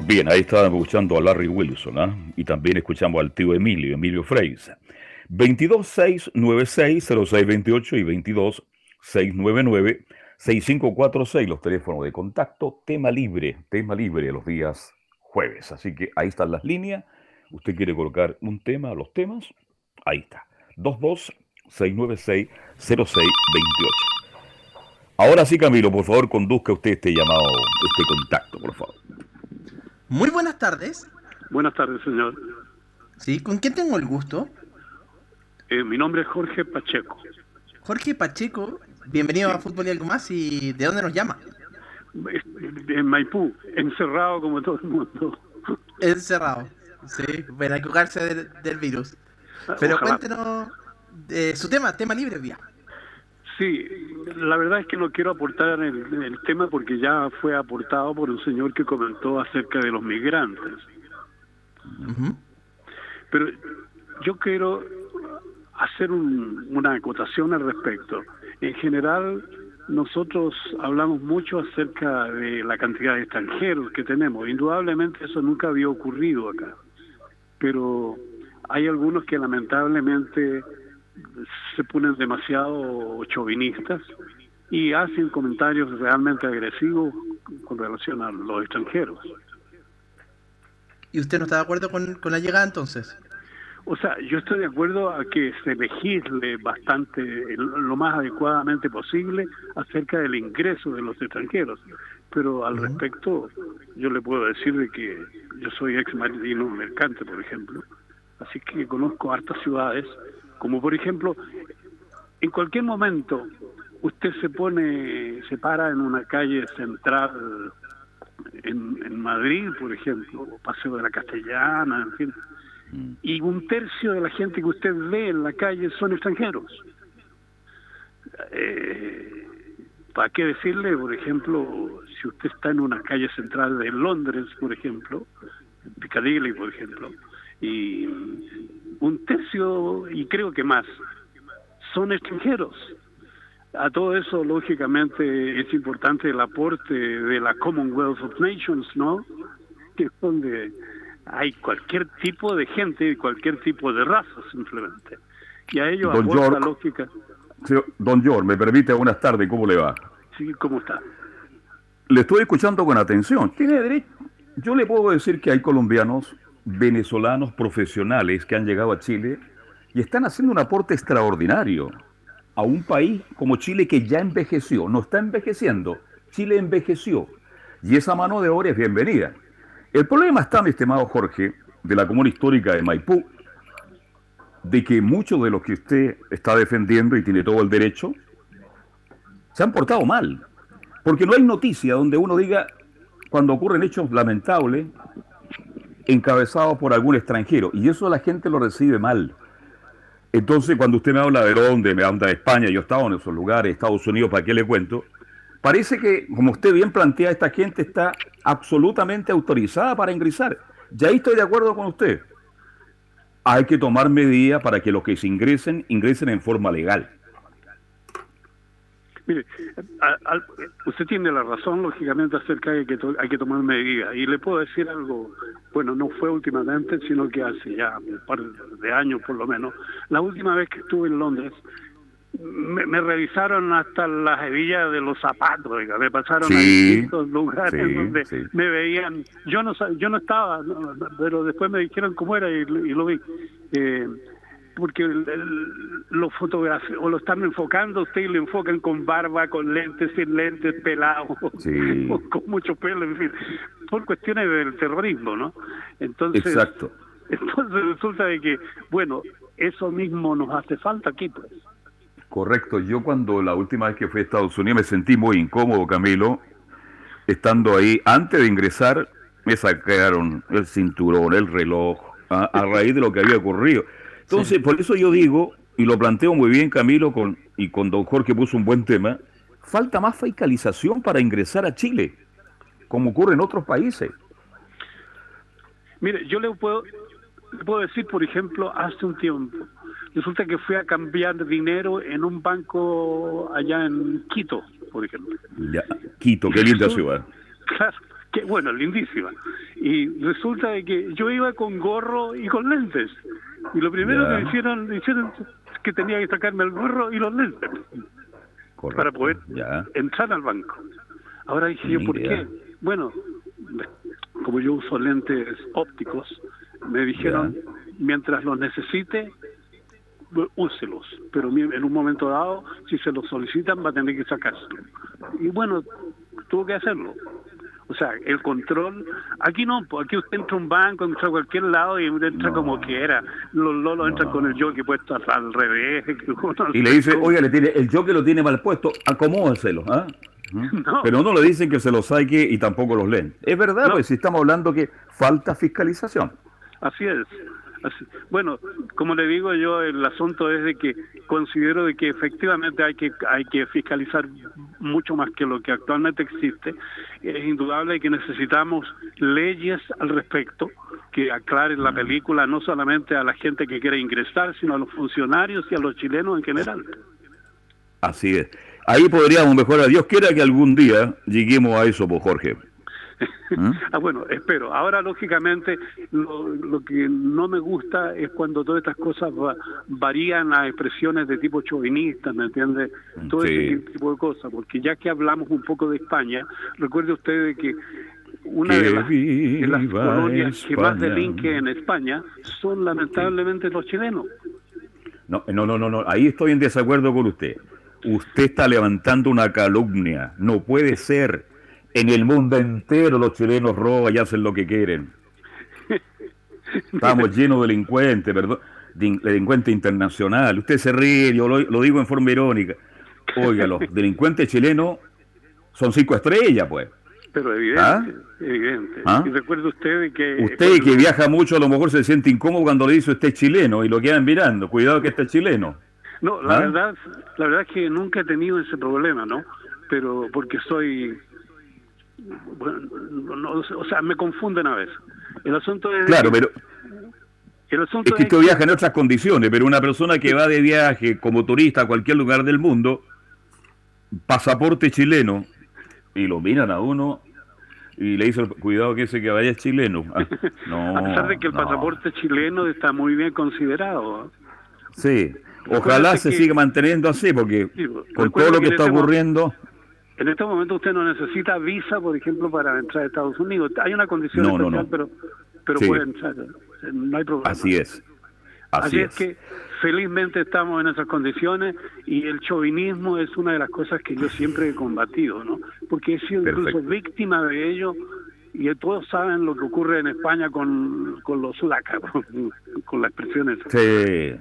Bien, ahí estábamos escuchando a Larry Wilson, ¿ah? Y también escuchamos al tío Emilio, Emilio Freis. 226960628 y 226996546, los teléfonos de contacto, tema libre, tema libre los días jueves. Así que ahí están las líneas. Usted quiere colocar un tema, los temas, Ahí está. 226960628. Ahora sí, Camilo, por favor, conduzca usted este llamado, este contacto, por favor. Muy buenas tardes. Buenas tardes, señor. Sí, ¿con quién tengo el gusto? Eh, mi nombre es Jorge Pacheco. Jorge Pacheco, bienvenido a Fútbol y algo más. ¿Y de dónde nos llama? En Maipú, encerrado como todo el mundo. Encerrado, sí, para cuidarse del virus. Pero cuéntenos de su tema, tema libre, vía. Sí, la verdad es que no quiero aportar el, el tema porque ya fue aportado por un señor que comentó acerca de los migrantes. Pero yo quiero hacer una acotación al respecto. En general, nosotros hablamos mucho acerca de la cantidad de extranjeros que tenemos. Indudablemente eso nunca había ocurrido acá. Pero hay algunos que lamentablemente se ponen demasiado chauvinistas y hacen comentarios realmente agresivos con relación a los extranjeros. ¿Y usted no está de acuerdo con, la llegada entonces? O sea, yo estoy de acuerdo a que se legisle bastante, lo más adecuadamente posible, acerca del ingreso de los extranjeros. Pero al respecto, yo le puedo decir de que yo soy ex maritino mercante, por ejemplo, así que conozco hartas ciudades, como por ejemplo, en cualquier momento usted se pone, se para en una calle central en, Madrid, por ejemplo, o Paseo de la Castellana, en fin, mm. y un tercio de la gente que usted ve en la calle son extranjeros. Eh, ¿Para qué decirle, por ejemplo, si usted está en una calle central de Londres, por ejemplo, Piccadilly, por ejemplo, y un tercio, y creo que más, son extranjeros. A todo eso, lógicamente, es importante el aporte de la Commonwealth of Nations, ¿no? Que es donde hay cualquier tipo de gente y cualquier tipo de raza, simplemente. Y a ello Don aporta York. lógica. Sí, Don George, me permite, buenas tardes, ¿cómo le va? Sí, ¿cómo está? Le estoy escuchando con atención. Tiene derecho. Yo le puedo decir que hay colombianos, venezolanos profesionales que han llegado a Chile y están haciendo un aporte extraordinario a un país como Chile que ya envejeció, no está envejeciendo, Chile envejeció y esa mano de obra es bienvenida. El problema está, mi estimado Jorge, de la comuna histórica de Maipú, de que muchos de los que usted está defendiendo y tiene todo el derecho, se han portado mal. Porque no hay noticia donde uno diga, cuando ocurren hechos lamentables, encabezados por algún extranjero, y eso la gente lo recibe mal. Entonces, cuando usted me habla de dónde, me habla de España, yo he estado en esos lugares, Estados Unidos, ¿para qué le cuento? Parece que, como usted bien plantea, esta gente está absolutamente autorizada para ingresar. Ya ahí estoy de acuerdo con usted. Hay que tomar medidas para que los que se ingresen, ingresen en forma legal. Mire, a- al- usted tiene la razón, lógicamente, acerca de que to- hay que tomar medidas. Y le puedo decir algo, bueno, no fue últimamente, sino que hace ya un par de años por lo menos. La última vez que estuve en Londres, me, me revisaron hasta las hebillas de los zapatos, oiga, me pasaron a distintos lugares sí, donde sí. me veían. Yo no yo no estaba, no, pero después me dijeron cómo era y, lo- y lo vi. Eh, porque el- el- lo fotografían o lo están enfocando usted y lo enfocan con barba, con lentes, sin lentes, pelado, Sí. o con mucho pelo, en fin, por cuestiones del terrorismo, ¿no? Entonces, Exacto. entonces resulta de que, bueno, eso mismo nos hace falta aquí, pues. Correcto. Yo cuando la última vez que fui a Estados Unidos me sentí muy incómodo, Camilo, estando ahí. Antes de ingresar me sacaron el cinturón, el reloj, a, a raíz de lo que había ocurrido. Entonces, por eso yo digo, y lo planteo muy bien Camilo, con, y con don Jorge puso un buen tema, falta más fiscalización para ingresar a Chile, como ocurre en otros países. Mire, yo le puedo, le puedo decir, por ejemplo, hace un tiempo, resulta que fui a cambiar dinero en un banco allá en Quito, por ejemplo. Ya, Quito, qué linda ciudad. Claro, que bueno, lindísima. Y resulta de que yo iba con gorro y con lentes. Y lo primero Ya. que hicieron, me hicieron es que tenía que sacarme el gorro y los lentes Correcto. para poder Ya. entrar al banco. Ahora dije yo, ¿por qué? Bueno, como yo uso lentes ópticos, me dijeron, mientras los necesite, úselos. Pero en un momento dado, si se los solicitan, va a tener que sacárselo. Y bueno, tuvo que hacerlo. O sea, el control, aquí no, pues aquí usted entra a un banco, entra a cualquier lado y entra como quiera. Los lolos entran con el jockey puesto al, revés. Y le dice, oiga, le tiene, el jockey lo tiene mal puesto, acomódenselo, ¿ah? Ujú. Pero no le dicen que se lo saque y tampoco los leen. Es verdad, pues si estamos hablando que falta fiscalización. Así es. Así- Bueno, como le digo yo, el asunto es de que considero de que efectivamente hay que hay que fiscalizar mucho más que lo que actualmente existe. Es indudable que necesitamos leyes al respecto que aclaren la película no solamente a la gente que quiere ingresar, sino a los funcionarios y a los chilenos en general. Así es. Ahí podríamos mejorar. Dios quiera que algún día lleguemos a eso, pues Jorge. ¿Mm? Ah, bueno, espero. Ahora, lógicamente, lo, lo que no me gusta es cuando todas estas cosas va- varían a expresiones de tipo chauvinista, ¿me entiende? Todo Sí. ese tipo de cosas, porque ya que hablamos un poco de España, recuerde usted de que una de las, de las viva colonias que más España. delinque en España son lamentablemente los chilenos. No, no, no, no, no. Ahí estoy en desacuerdo con usted. Usted está levantando una calumnia. No puede ser. En el mundo entero los chilenos roban y hacen lo que quieren. Estamos llenos de delincuentes, perdón, de delincuente internacional. Usted se ríe, yo lo, lo digo en forma irónica. Oiga, los delincuentes chilenos son cinco estrellas, pues. Pero evidente, ¿Ah? evidente. ¿Ah? Y recuerde usted que... Usted que viaja mucho a lo mejor se siente incómodo cuando le dice usted es chileno y lo quedan mirando. Cuidado que este es chileno. No, la ¿Ah? verdad, la verdad es que nunca he tenido ese problema, ¿no? pero porque soy, bueno, no, o sea, me confunden a veces. El asunto es... Claro, pero el asunto es que usted viaja en otras condiciones, pero una persona que va de viaje como turista a cualquier lugar del mundo, pasaporte chileno, y lo miran a uno y le hizo cuidado que ese que vaya es chileno. Ah, no, a pesar de que el no. pasaporte chileno está muy bien considerado. ¿eh? Sí, ojalá se que- siga manteniendo así, porque Sí, con todo lo que que está ocurriendo, En este momento usted no necesita visa, por ejemplo, para entrar a Estados Unidos. Hay una condición No, especial, no. pero, pero Sí. puede entrar. No hay problema. así es. Así, Así, es. es que felizmente estamos en esas condiciones y el chauvinismo es una de las cosas que yo siempre he combatido, ¿no? Porque he sido incluso víctima de ello y todos saben lo que ocurre en España con, con los sudacas, con, con la expresión esa. Sí, Eh,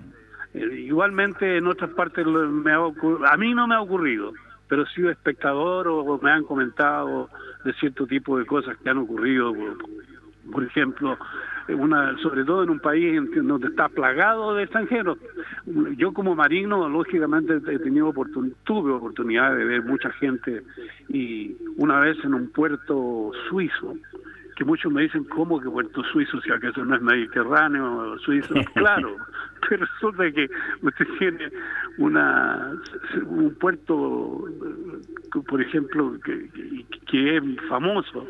Igualmente en otras partes me ha ocur- a mí no me ha ocurrido, pero he sido espectador o me han comentado de cierto tipo de cosas que han ocurrido. Por, ejemplo, sobre todo en un país donde está plagado de extranjeros. Yo como marino, lógicamente he tenido oportun- tuve oportunidad de ver mucha gente y una vez en un puerto suizo, que muchos me dicen, ¿cómo que puerto suizo? Si acaso no es mediterráneo, suizo. Claro, pero resulta que usted tiene una un puerto, por ejemplo, que, que- que es famoso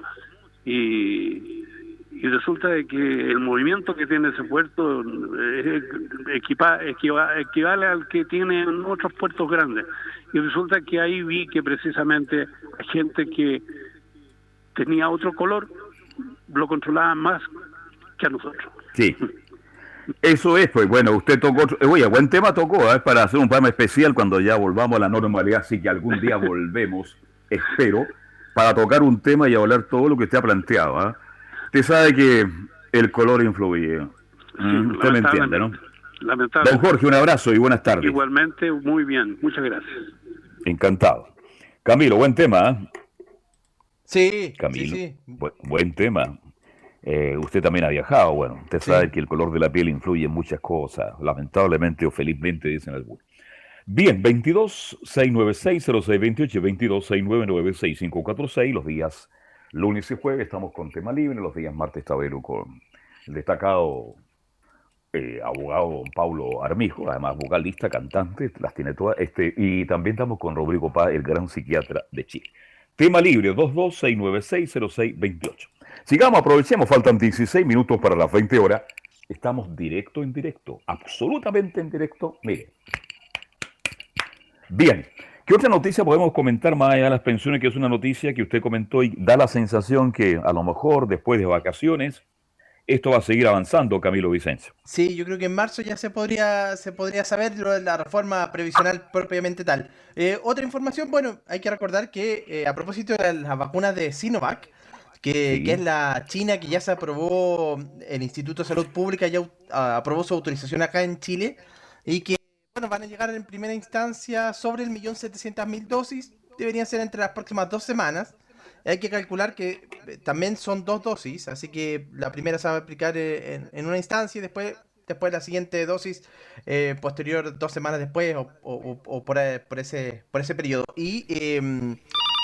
y, y resulta de que el movimiento que tiene ese puerto equipa- equiva- equivale al que tienen otros puertos grandes. Y resulta que ahí vi que precisamente hay gente que tenía otro color, lo controlaban más que a nosotros. sí. Eso es, pues bueno, usted tocó, otro- eh, oye, buen tema tocó, ¿eh? para hacer un programa especial cuando ya volvamos a la normalidad, así que algún día volvemos, espero, para tocar un tema y hablar todo lo que usted ha planteado. ¿ah? Usted sabe que el color influye. Mm, usted me entiende, ¿no? Lamentable. Don Jorge, un abrazo y buenas tardes. Igualmente, muy bien. Muchas gracias. Encantado. Camilo, buen tema. ¿eh? Sí, Camilo, sí, sí. bu- buen tema. Eh, usted también ha viajado, bueno, usted Sí. sabe que el color de la piel influye en muchas cosas, lamentablemente o felizmente dicen algunos. Bien, 22 696 0628 22 699 6546 los días lunes y jueves estamos con tema libre, los días martes Tabero con el destacado eh, abogado don Paulo Armijo, además vocalista, cantante, las tiene todas, este, y también estamos con Rodrigo Paz, el gran psiquiatra de Chile. Tema libre 226960628. Sigamos, aprovechemos, faltan 16 minutos para las 20 horas. Estamos directo en directo, absolutamente en directo. Mire. Bien, ¿qué otra noticia podemos comentar más allá de las pensiones? Que es una noticia que usted comentó y da la sensación que a lo mejor después de vacaciones esto va a seguir avanzando, Camilo Vicencio. Sí, yo creo que en marzo ya se podría, se podría saber lo de la reforma previsional propiamente tal. Eh, otra información, bueno, hay que recordar que eh, a propósito de las vacunas de Sinovac, que, Sí. que es la China que ya se aprobó, el Instituto de Salud Pública ya aprobó su autorización acá en Chile, y que, bueno, van a llegar en primera instancia sobre el millón setecientas mil dosis, deberían ser entre las próximas dos semanas. Hay que calcular que eh, también son dos dosis, así que la primera se va a aplicar eh, en, en una instancia y después, después la siguiente dosis eh, posterior dos semanas después o, o- o- o por, por ese, por ese periodo. Y em,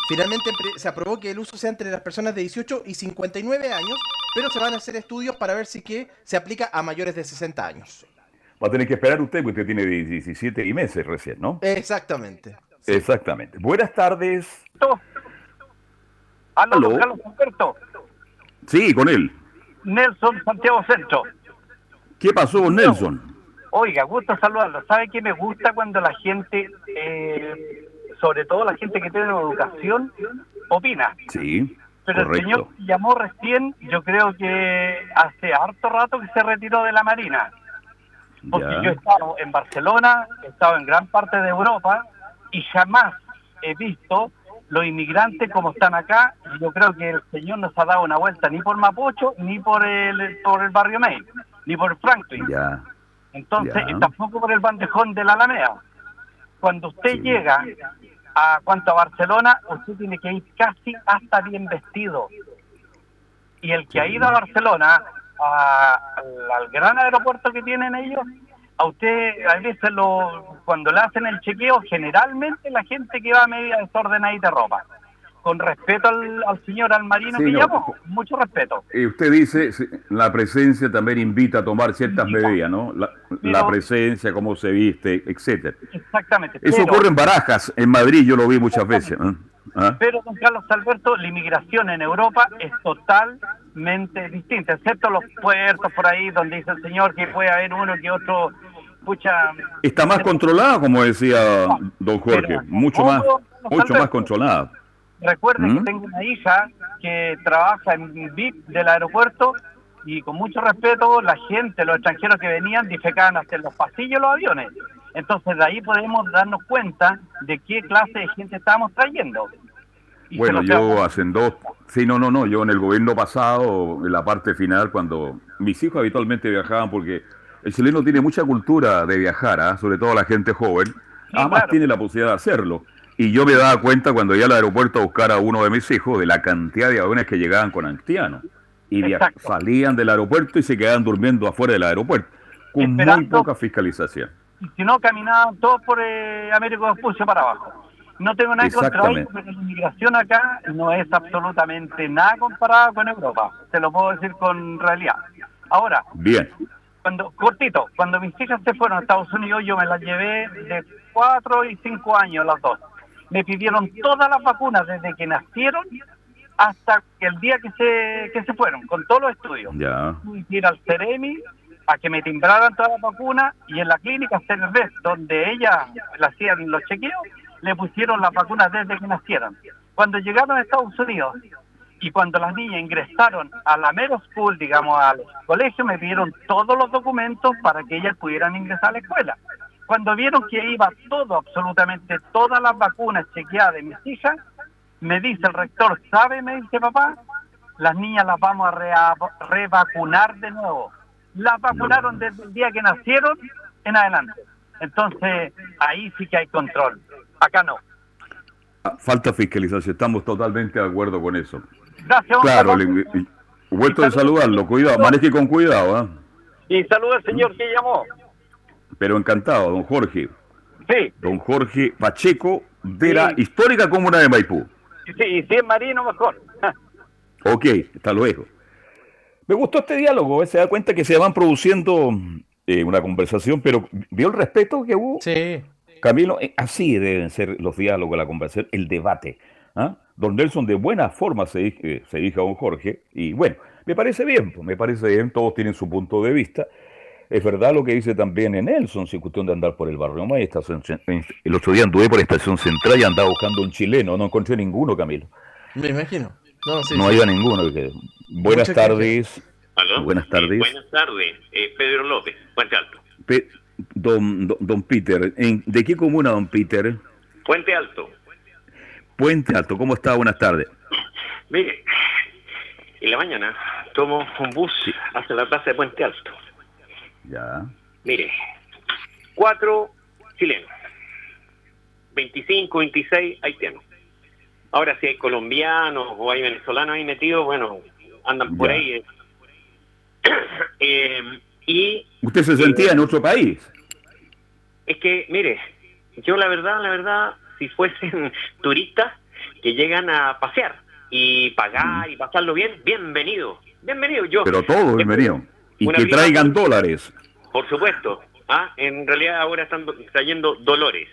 finalmente se aprobó que el uso sea entre las personas de 18 y 59 años, pero se van a hacer estudios para ver si que se aplica a mayores de 60 años. Va a tener que esperar usted, porque usted tiene 17 y meses recién, ¿no? Exactamente. Exactamente. Buenas tardes. Aló, Carlos Humberto. Sí, con él. Nelson Santiago Centro. ¿Qué pasó con Nelson? Oiga, gusto saludarlo. ¿Sabe qué me gusta cuando la gente, eh, sobre todo la gente que tiene educación, opina? Sí, Pero el señor llamó recién, yo creo que hace harto rato que se retiró de la Marina. Porque Ya. yo he estado en Barcelona, he estado en gran parte de Europa y jamás he visto los inmigrantes como están acá. Yo creo que el señor nos ha dado una vuelta ni por Mapocho, ni por el, por el barrio May, ni por Franklin. Ya. Entonces, Ya. tampoco por el bandejón de la Alameda. Cuando usted llega a cuanto a Barcelona, usted tiene que ir casi hasta bien vestido. Y el que ha ido a Barcelona, a- al, al gran aeropuerto que tienen ellos, a usted, a veces lo, cuando le hacen el chequeo, generalmente la gente que va media desordenadita de ropa. Con respeto al, al señor Almarino Sí, que no. llamó, mucho respeto. Y usted dice, la presencia también invita a tomar ciertas medidas, ¿no? La, la presencia, cómo se viste, etcétera. Exactamente. Eso pero- ocurre en Barajas, en Madrid, yo lo vi muchas veces. ¿eh? ¿Ah? Pero, don Carlos Alberto, la inmigración en Europa es totalmente distinta, excepto los puertos por ahí donde dice el señor que puede haber uno que otro, pucha, Está más controlada, como decía don Jorge, mucho más, mucho más controlada. Recuerden ¿Mm? que tengo una hija que trabaja en VIP del aeropuerto y con mucho respeto la gente, los extranjeros que venían, defecaban hasta en los pasillos los aviones. Entonces de ahí podemos darnos cuenta de qué clase de gente estamos trayendo. Y Bueno, yo hacen dos, sí, no, no, no, yo en el gobierno pasado, en la parte final, cuando mis hijos habitualmente viajaban, porque el chileno tiene mucha cultura de viajar, ¿ah? sobre todo la gente joven, además tiene la posibilidad de hacerlo. Y yo me daba cuenta cuando iba al aeropuerto a buscar a uno de mis hijos de la cantidad de aviones que llegaban con haitianos. Y salían del aeropuerto y se quedaban durmiendo afuera del aeropuerto, con muy poca fiscalización. y si no, caminaban todos por eh, Américo Vespucio para abajo. No tengo nada contra Exactamente. pero la inmigración acá no es absolutamente nada comparada con Europa. Se lo puedo decir con realidad. Ahora, Bien. Cuando cortito, cuando mis hijas se fueron a Estados Unidos, yo me las llevé de cuatro y cinco años las dos. Me pidieron todas las vacunas desde que nacieron hasta el día que se, que se fueron, con todos los estudios. Ya. Ir al Ceremi a que me timbraran todas las vacunas y en la clínica Cervez, donde ella le hacían los chequeos, le pusieron las vacunas desde que nacieron. Cuando llegaron a Estados Unidos y cuando las niñas ingresaron a la Mero School, digamos, al colegio, me pidieron todos los documentos para que ellas pudieran ingresar a la escuela. Cuando vieron que iba todo, absolutamente todas las vacunas chequeadas de mis hijas, me dice el rector, ¿sabe? Me dice papá, las niñas las vamos a revacunar de nuevo. Las vacunaron desde el día que nacieron en adelante. Entonces, ahí sí que hay control. Acá no. Ah, Falta fiscalización, estamos totalmente de acuerdo con eso. Gracias, Claro, Carlos. le- y- vuelto de saludarlo, cuidado, maneje con cuidado, ¿ah? Y saluda al señor que llamó. pero encantado, don Jorge. Sí, Don Jorge Pacheco de la histórica comuna de Maipú. sí, y si es marino, mejor. Ok, hasta luego. Me gustó este diálogo, ¿eh? se da cuenta que se van produciendo eh, una conversación, pero ¿vio el respeto que hubo? Sí. Camilo, eh, así deben ser los diálogos, la conversación, el debate. ¿ah? Don Nelson de buena forma se, eh, se dirige a don Jorge, y bueno, me parece bien, pues, me parece bien, todos tienen su punto de vista. Es verdad lo que dice también en Nelson, sin cuestión de andar por el barrio May, estación el otro día anduve por Estación Central y andaba buscando un chileno, no encontré ninguno, Camilo. Me imagino. No, sí, no sí. había ninguno. Buenas tardes. ¿Aló? Buenas tardes. Buenas tardes, eh, Pedro López, Puente Alto. Pe- don, don, don Peter, ¿en- ¿de qué comuna, don Peter? Puente Alto. Puente Alto, ¿cómo está? Buenas tardes. Mire, en la mañana tomo un bus hacia la plaza de Puente Alto. Ya. Mire, cuatro chilenos, 25, 26 haitianos. Ahora si hay colombianos o hay venezolanos ahí metidos, bueno, andan por ahí. eh. Eh, y ¿Usted se sentía en otro país? Es que, mire, yo la verdad, la verdad, si fuesen turistas que llegan a pasear y pagar y pasarlo bien, bienvenido, bienvenido. Yo, Pero todos, bienvenido. Y que traigan dólares. por supuesto, ah, en realidad ahora están trayendo dolores,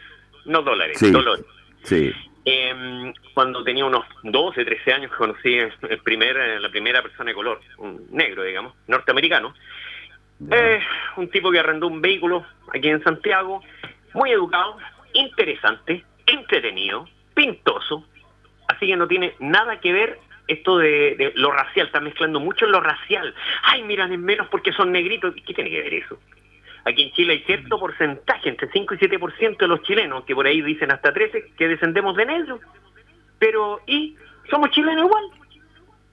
no dólares, Sí. dolores. Sí. Eh, cuando tenía unos 12, 13 años conocí el primer, la primera persona de color, un negro, digamos, norteamericano. Eh, un tipo que arrendó un vehículo aquí en Santiago, muy educado, interesante, entretenido, pintoso. Así que no tiene nada que ver esto de, de lo racial, está mezclando mucho lo racial. Ay, miran en menos porque son negritos. ¿Qué tiene que ver eso? Aquí en Chile hay cierto porcentaje, entre 5 y 7% de los chilenos, que por ahí dicen hasta 13, que descendemos de negros. Pero, ¿y? ¿Somos chilenos igual?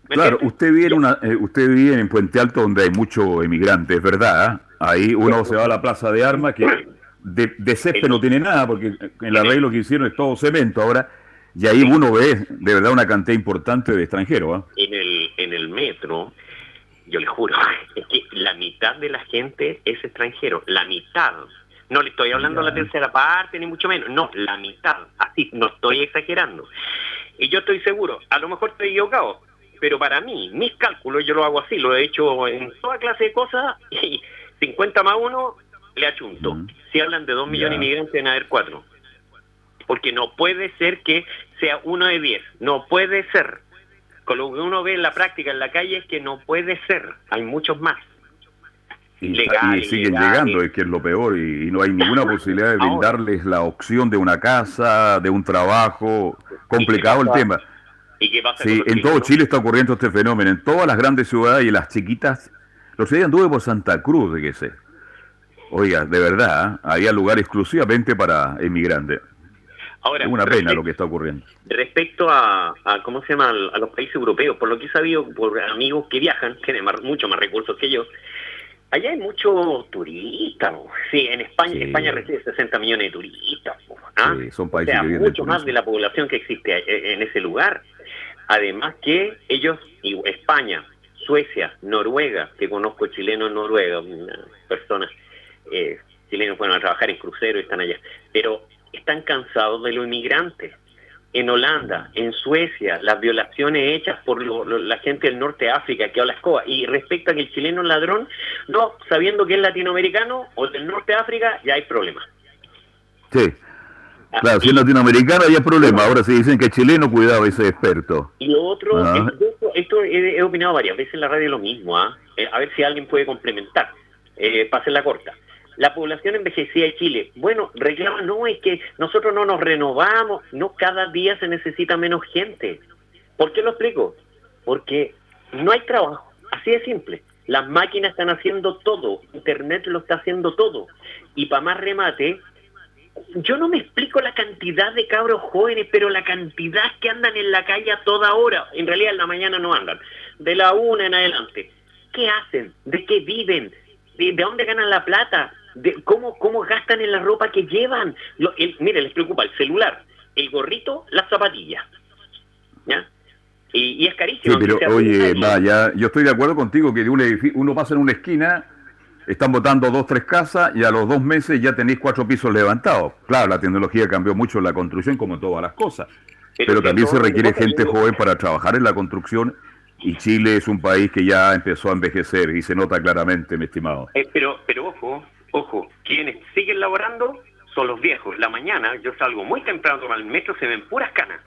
¿Me Claro, entiendes? usted vive, en una, eh, usted vive en Puente Alto donde hay muchos emigrantes, ¿verdad? ¿ah? Ahí uno se va a la plaza de armas que de, de césped no tiene nada porque el arreglo que hicieron es todo cemento ahora y ahí uno ve de verdad una cantidad importante de extranjeros. ¿ah? en el, en el metro yo le juro, es que la mitad de la gente es extranjero, la mitad. No le estoy hablando a la tercera parte, ni mucho menos, no, la mitad, así, no estoy exagerando. Y yo estoy seguro, a lo mejor estoy equivocado, pero para mí, mis cálculos, yo lo hago así, lo he hecho en toda clase de cosas, y 50 más 1 le achunto. Si hablan de 2 millones de inmigrantes, deben haber 4. Porque no puede ser que sea uno de 10, no puede ser. Con lo que uno ve en la práctica, en la calle, es que no puede ser, hay muchos más. Y, Legal, y siguen llegando, es que es lo peor, y, y no hay ninguna posibilidad de brindarles la opción de una casa, de un trabajo. Complicado el tema. ¿Y qué pasa Sí, en todo? Chile está ocurriendo este fenómeno, en todas las grandes ciudades y en las chiquitas. Los otro día anduve por Santa Cruz, de que sé. Oiga, de verdad, ¿eh? había lugar exclusivamente para emigrantes. Ahora, es una pena lo que está ocurriendo. Respecto a, a, ¿cómo se llama?, a los países europeos, por lo que he sabido por amigos que viajan, tienen más- mucho más recursos que yo, allá hay muchos turistas. ¿no? Sí, en España, Sí. España recibe 60 millones de turistas. ¿no? ¿ah? Sí, son O países sea, que mucho más de la población que existe eh, en ese lugar. Además que ellos, y España, Suecia, Noruega, que conozco chilenos en Noruega, una persona, eh, chilenos fueron a trabajar en crucero y están allá, pero están cansados de los inmigrantes. En Holanda, en Suecia, las violaciones hechas por lo- lo- la gente del norte de África que habla escoba. Y respecto a que el chileno es ladrón, no, sabiendo que es latinoamericano o del norte de África, ya hay problemas. Sí. Claro, si es latinoamericano hay problema. Ahora si dicen que es chileno, cuidado, ese experto. Y lo otro, Ah. es- esto, esto he, he opinado varias veces en la radio lo mismo, ¿ah? Eh, a ver si alguien puede complementar, eh, para hacerla corta. La población envejecida de Chile, bueno, reclama, no, es que nosotros no nos renovamos, no, cada día se necesita menos gente. ¿Por qué lo explico? Porque no hay trabajo, así de simple. Las máquinas están haciendo todo, Internet lo está haciendo todo. Y para más remate, yo no me explico la cantidad de cabros jóvenes, pero la cantidad que andan en la calle a toda hora. En realidad en la mañana no andan. De la una en adelante. ¿Qué hacen? ¿De qué viven? ¿De, de dónde ganan la plata? ¿De cómo, ¿Cómo gastan en la ropa que llevan? Lo- el- mire, les preocupa el celular, el gorrito, las zapatillas. ¿Ya? Y, y es Sí, carísimo. pero oye, vaya, yo estoy de acuerdo contigo que de un uno pasa en una esquina, están botando dos, tres casas y a los dos meses ya tenéis cuatro pisos levantados. Claro, la tecnología cambió mucho en la construcción como en todas las cosas, pero, también se requiere gente joven para trabajar en la construcción y Chile es un país que ya empezó a envejecer y se nota claramente, mi estimado. Eh, pero, pero ojo, ojo, quienes siguen laborando son los viejos. La mañana yo salgo muy temprano al metro, se ven puras canas.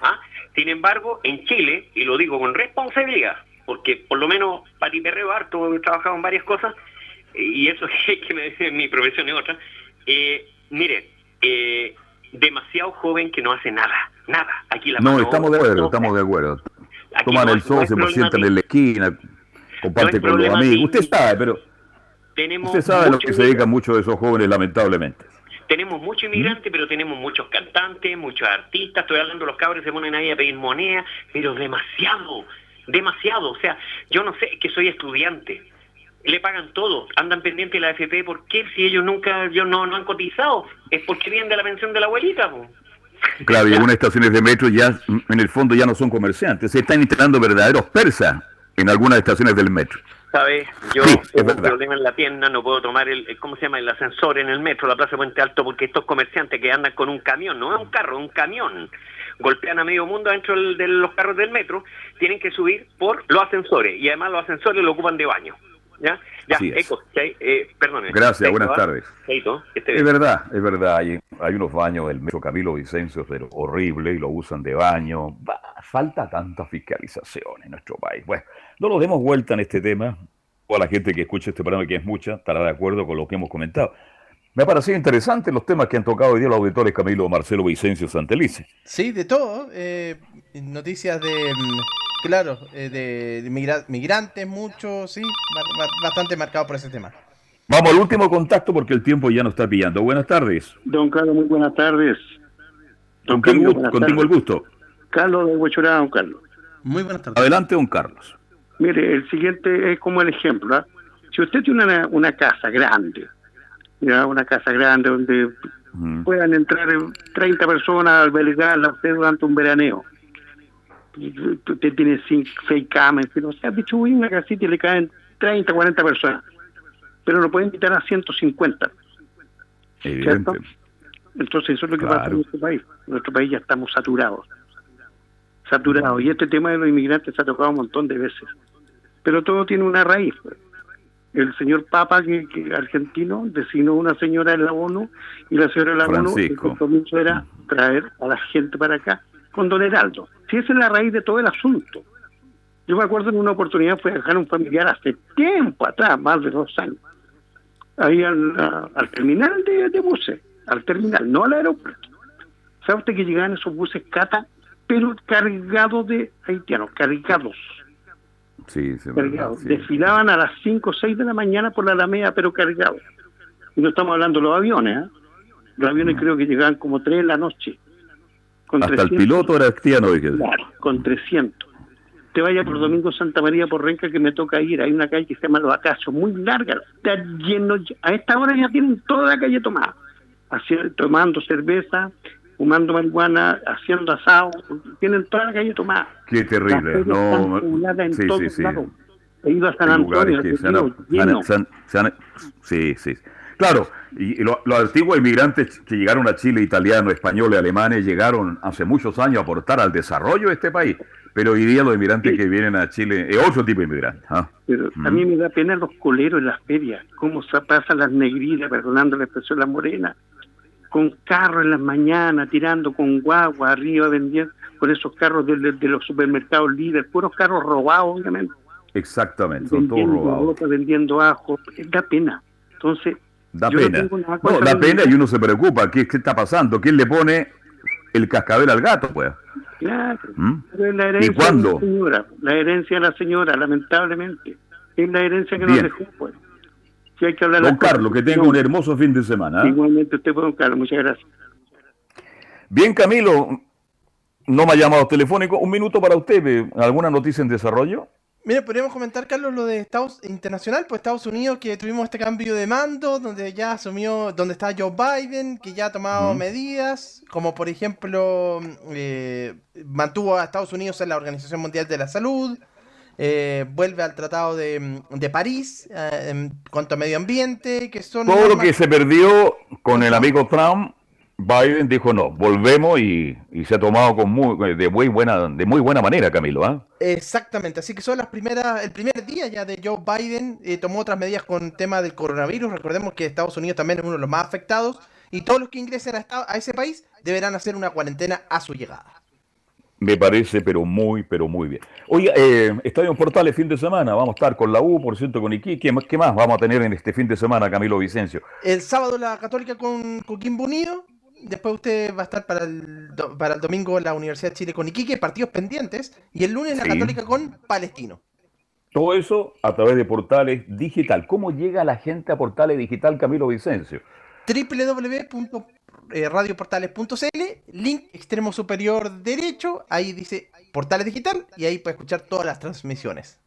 ¿ah? Sin embargo, en Chile, y lo digo con responsabilidad, porque por lo menos Pati Perreo harto, he trabajado en varias cosas, y eso es que me dice mi profesión es otra. Eh, mire, eh, demasiado joven que no hace nada, nada. Aquí la No, estamos de acuerdo, no, estamos de acuerdo. Aquí Toman no el no sol, es se sientan en la esquina, comparten es con los amigos. Usted sabe, pero tenemos usted sabe lo que se dedican muchos de esos jóvenes, lamentablemente. Tenemos muchos inmigrantes, pero tenemos muchos cantantes, muchos artistas. Estoy hablando de los cabros que se ponen ahí a pedir moneda, pero demasiado, demasiado. O sea, yo no sé, es que soy estudiante. Le pagan todo, andan pendientes de la AFP. ¿Por qué? Si ellos nunca yo no, no han cotizado, es porque vienen de la pensión de la abuelita. po. Claro, y algunas estaciones de metro ya, mm, en el fondo, ya no son comerciantes. Se están instalando verdaderos persas en algunas estaciones del metro. ¿Sabes? Yo Sí, tengo un problema en la pierna, no puedo tomar el, el- ¿cómo se llama? El ascensor en el metro, la Plaza Puente Alto, porque estos comerciantes que andan con un camión, no es un carro, un camión, golpean a medio mundo dentro del- de los carros del metro, tienen que subir por los ascensores, y además los ascensores lo ocupan de baño. ¿Ya? Ya. Eco, eh, perdone. Gracias, buenas ¿ah? tardes. Eito, Es verdad, es verdad. Hay, hay unos baños del metro Camilo Vicencio, pero horrible, y lo usan de baño. Bah, falta tanta fiscalización en nuestro país. Bueno, no lo demos vuelta en este tema. O a la gente que escucha este programa, que es mucha, estará de acuerdo con lo que hemos comentado. Me ha parecido interesante los temas que han tocado hoy día los auditores Camilo Marcelo Vicencio Santelice. Sí, de todo. eh, noticias de, mm, claro, eh, de, de migra- migrantes, mucho, sí, ba- ba- bastante marcado por ese tema. Vamos al último contacto porque el tiempo ya nos está pillando. Buenas tardes. Don Carlos, muy buenas tardes. Don Contigo, Carlos, contigo el gusto. Carlos de Huechurá, don Carlos. Muy buenas tardes. Adelante, don Carlos. Mire, el siguiente es como el ejemplo. ¿ah? Si usted tiene una, una casa grande, ya una casa grande donde puedan entrar eh, 30 personas a albergarla usted durante un veraneo, usted tiene cinco, seis camas, pero, o sea, distribuye una casita y le caen 30, 40 personas, pero no puede invitar a 150. ¿cierto? Entonces eso es lo que pasa en nuestro país. En nuestro país ya estamos saturados. Saturados. Y este tema de los inmigrantes se ha tocado un montón de veces. Pero todo tiene una raíz. El señor Papa, que, que argentino, designó una señora en la ONU y la señora de la ONU, el compromiso era traer a la gente para acá con Don Heraldo. Si esa es la raíz de todo el asunto. Yo me acuerdo en una oportunidad fue a dejar un familiar hace tiempo atrás, más de dos años, ahí al, a- al terminal de, de buses, al terminal, no al aeropuerto. ¿Sabe usted que llegaban esos buses cata, pero cargados de haitianos, cargados, Sí, sí, cargados. sí. Desfilaban a las 5 o 6 de la mañana por la Alameda, pero cargados. Y no estamos hablando de los aviones, ¿eh? Los aviones creo que llegaban como 3 de la noche. Con Hasta el 300 piloto era haitiano, dije. Claro, con 300. Te vaya por Domingo Santa María por Renca que me toca ir. Hay una calle que se llama Los Acacios, muy larga. Está lleno. A esta hora ya tienen toda la calle tomada. Haciendo, tomando cerveza, fumando marihuana, haciendo asado. Tienen toda la calle tomada. Qué terrible. No, en sí, sí, todos sí. lados. He ido a San Antonio, que se han, sí, sí. Claro, y, y lo- los antiguos inmigrantes que llegaron a Chile, italianos, españoles, alemanes, llegaron hace muchos años a aportar al desarrollo de este país. Pero hoy día los inmigrantes que vienen a Chile es otro tipo de inmigrante. ¿ah? Pero a mí me da pena los coleros en las ferias, cómo se pasan las negritas, perdonando la expresión, las morenas, con carros en las mañanas, tirando con guagua arriba, vendiendo, con esos carros de, de- de los supermercados líderes, puros carros robados, obviamente, Exactamente, son todos vendiendo robados. ropa, vendiendo ajo, da pena. Entonces, Da no pena. No, da pena y uno se preocupa. ¿Qué, qué está pasando? ¿Quién le pone el cascabel al gato, pues? Claro, ¿Mm? pero es la herencia cuándo? de la señora, la herencia de la señora, lamentablemente, es la herencia que nos Bien. dejó, pues. Si hay que hablar Don las cosas. Carlos, que tenga un hermoso fin de semana. ¿ah? Igualmente usted, pues, don Carlos, muchas gracias. Bien, Camilo, no me ha llamado telefónico. Un minuto para usted. ¿eh? ¿Alguna noticia en desarrollo? Mira, podríamos comentar, Carlos, lo de Estados Internacional, pues Estados Unidos, que tuvimos este cambio de mando, donde ya asumió, donde está Joe Biden, que ya ha tomado medidas, como por ejemplo, eh, mantuvo a Estados Unidos en la Organización Mundial de la Salud, eh, vuelve al Tratado de, de París eh, en cuanto a medio ambiente, que son... Todo lo que se perdió con el amigo Trump, Biden dijo no, volvemos y, y se ha tomado con muy, de muy buena de muy buena manera, Camilo. ¿ah? Exactamente, así que son las primeras, el primer día ya de Joe Biden, eh, tomó otras medidas con tema del coronavirus, recordemos que Estados Unidos también es uno de los más afectados, y todos los que ingresen a, esta- a ese país deberán hacer una cuarentena a su llegada. Me parece, pero muy, pero muy bien. Oiga, eh, Estadio Portales fin de semana, vamos a estar con la U, por cierto, con Iquique. ¿Qué más- ¿Qué más vamos a tener en este fin de semana, Camilo Vicencio? El sábado la Católica con Coquimbo Unido, después usted va a estar para el, para el domingo la Universidad de Chile con Iquique, partidos pendientes, y el lunes la Sí. Católica con Palestino. Todo eso a través de Portales Digital. ¿Cómo llega la gente a Portales Digital, Camilo Vicencio? www.radioportales.cl, link extremo superior derecho, ahí dice Portales Digital y ahí puede escuchar todas las transmisiones.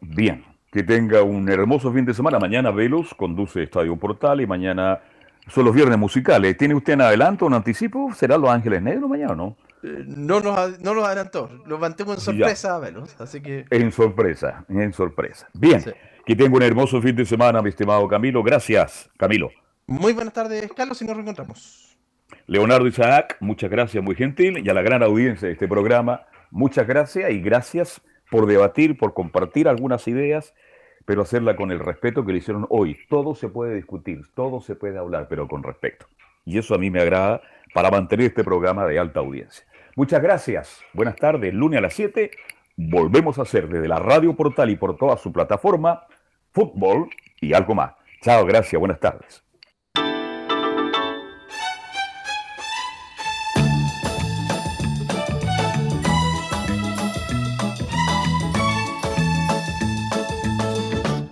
Bien, que tenga un hermoso fin de semana. Mañana Velos conduce Estadio Portal y mañana son los viernes musicales. ¿Tiene usted en adelanto, un anticipo? ¿Será Los Ángeles Negros mañana o no? Eh, No nos, no nos adelantó, lo mantengo en sorpresa a verlos, así que En sorpresa, en sorpresa. Bien, Sí. que tenga un hermoso fin de semana, mi estimado Camilo. Gracias, Camilo. muy buenas tardes Carlos y nos reencontramos. Leonardo Isaac, muchas gracias, muy gentil. Y a la gran audiencia de este programa, muchas gracias y gracias por debatir, por compartir algunas ideas, pero hacerla con el respeto que le hicieron hoy. Todo se puede discutir, todo se puede hablar, pero con respeto. Y eso a mí me agrada para mantener este programa de alta audiencia. Muchas gracias. Buenas tardes. Lunes a las 7 volvemos a hacer desde la Radio Portal y por toda su plataforma fútbol y algo más. Chao, gracias. Buenas tardes.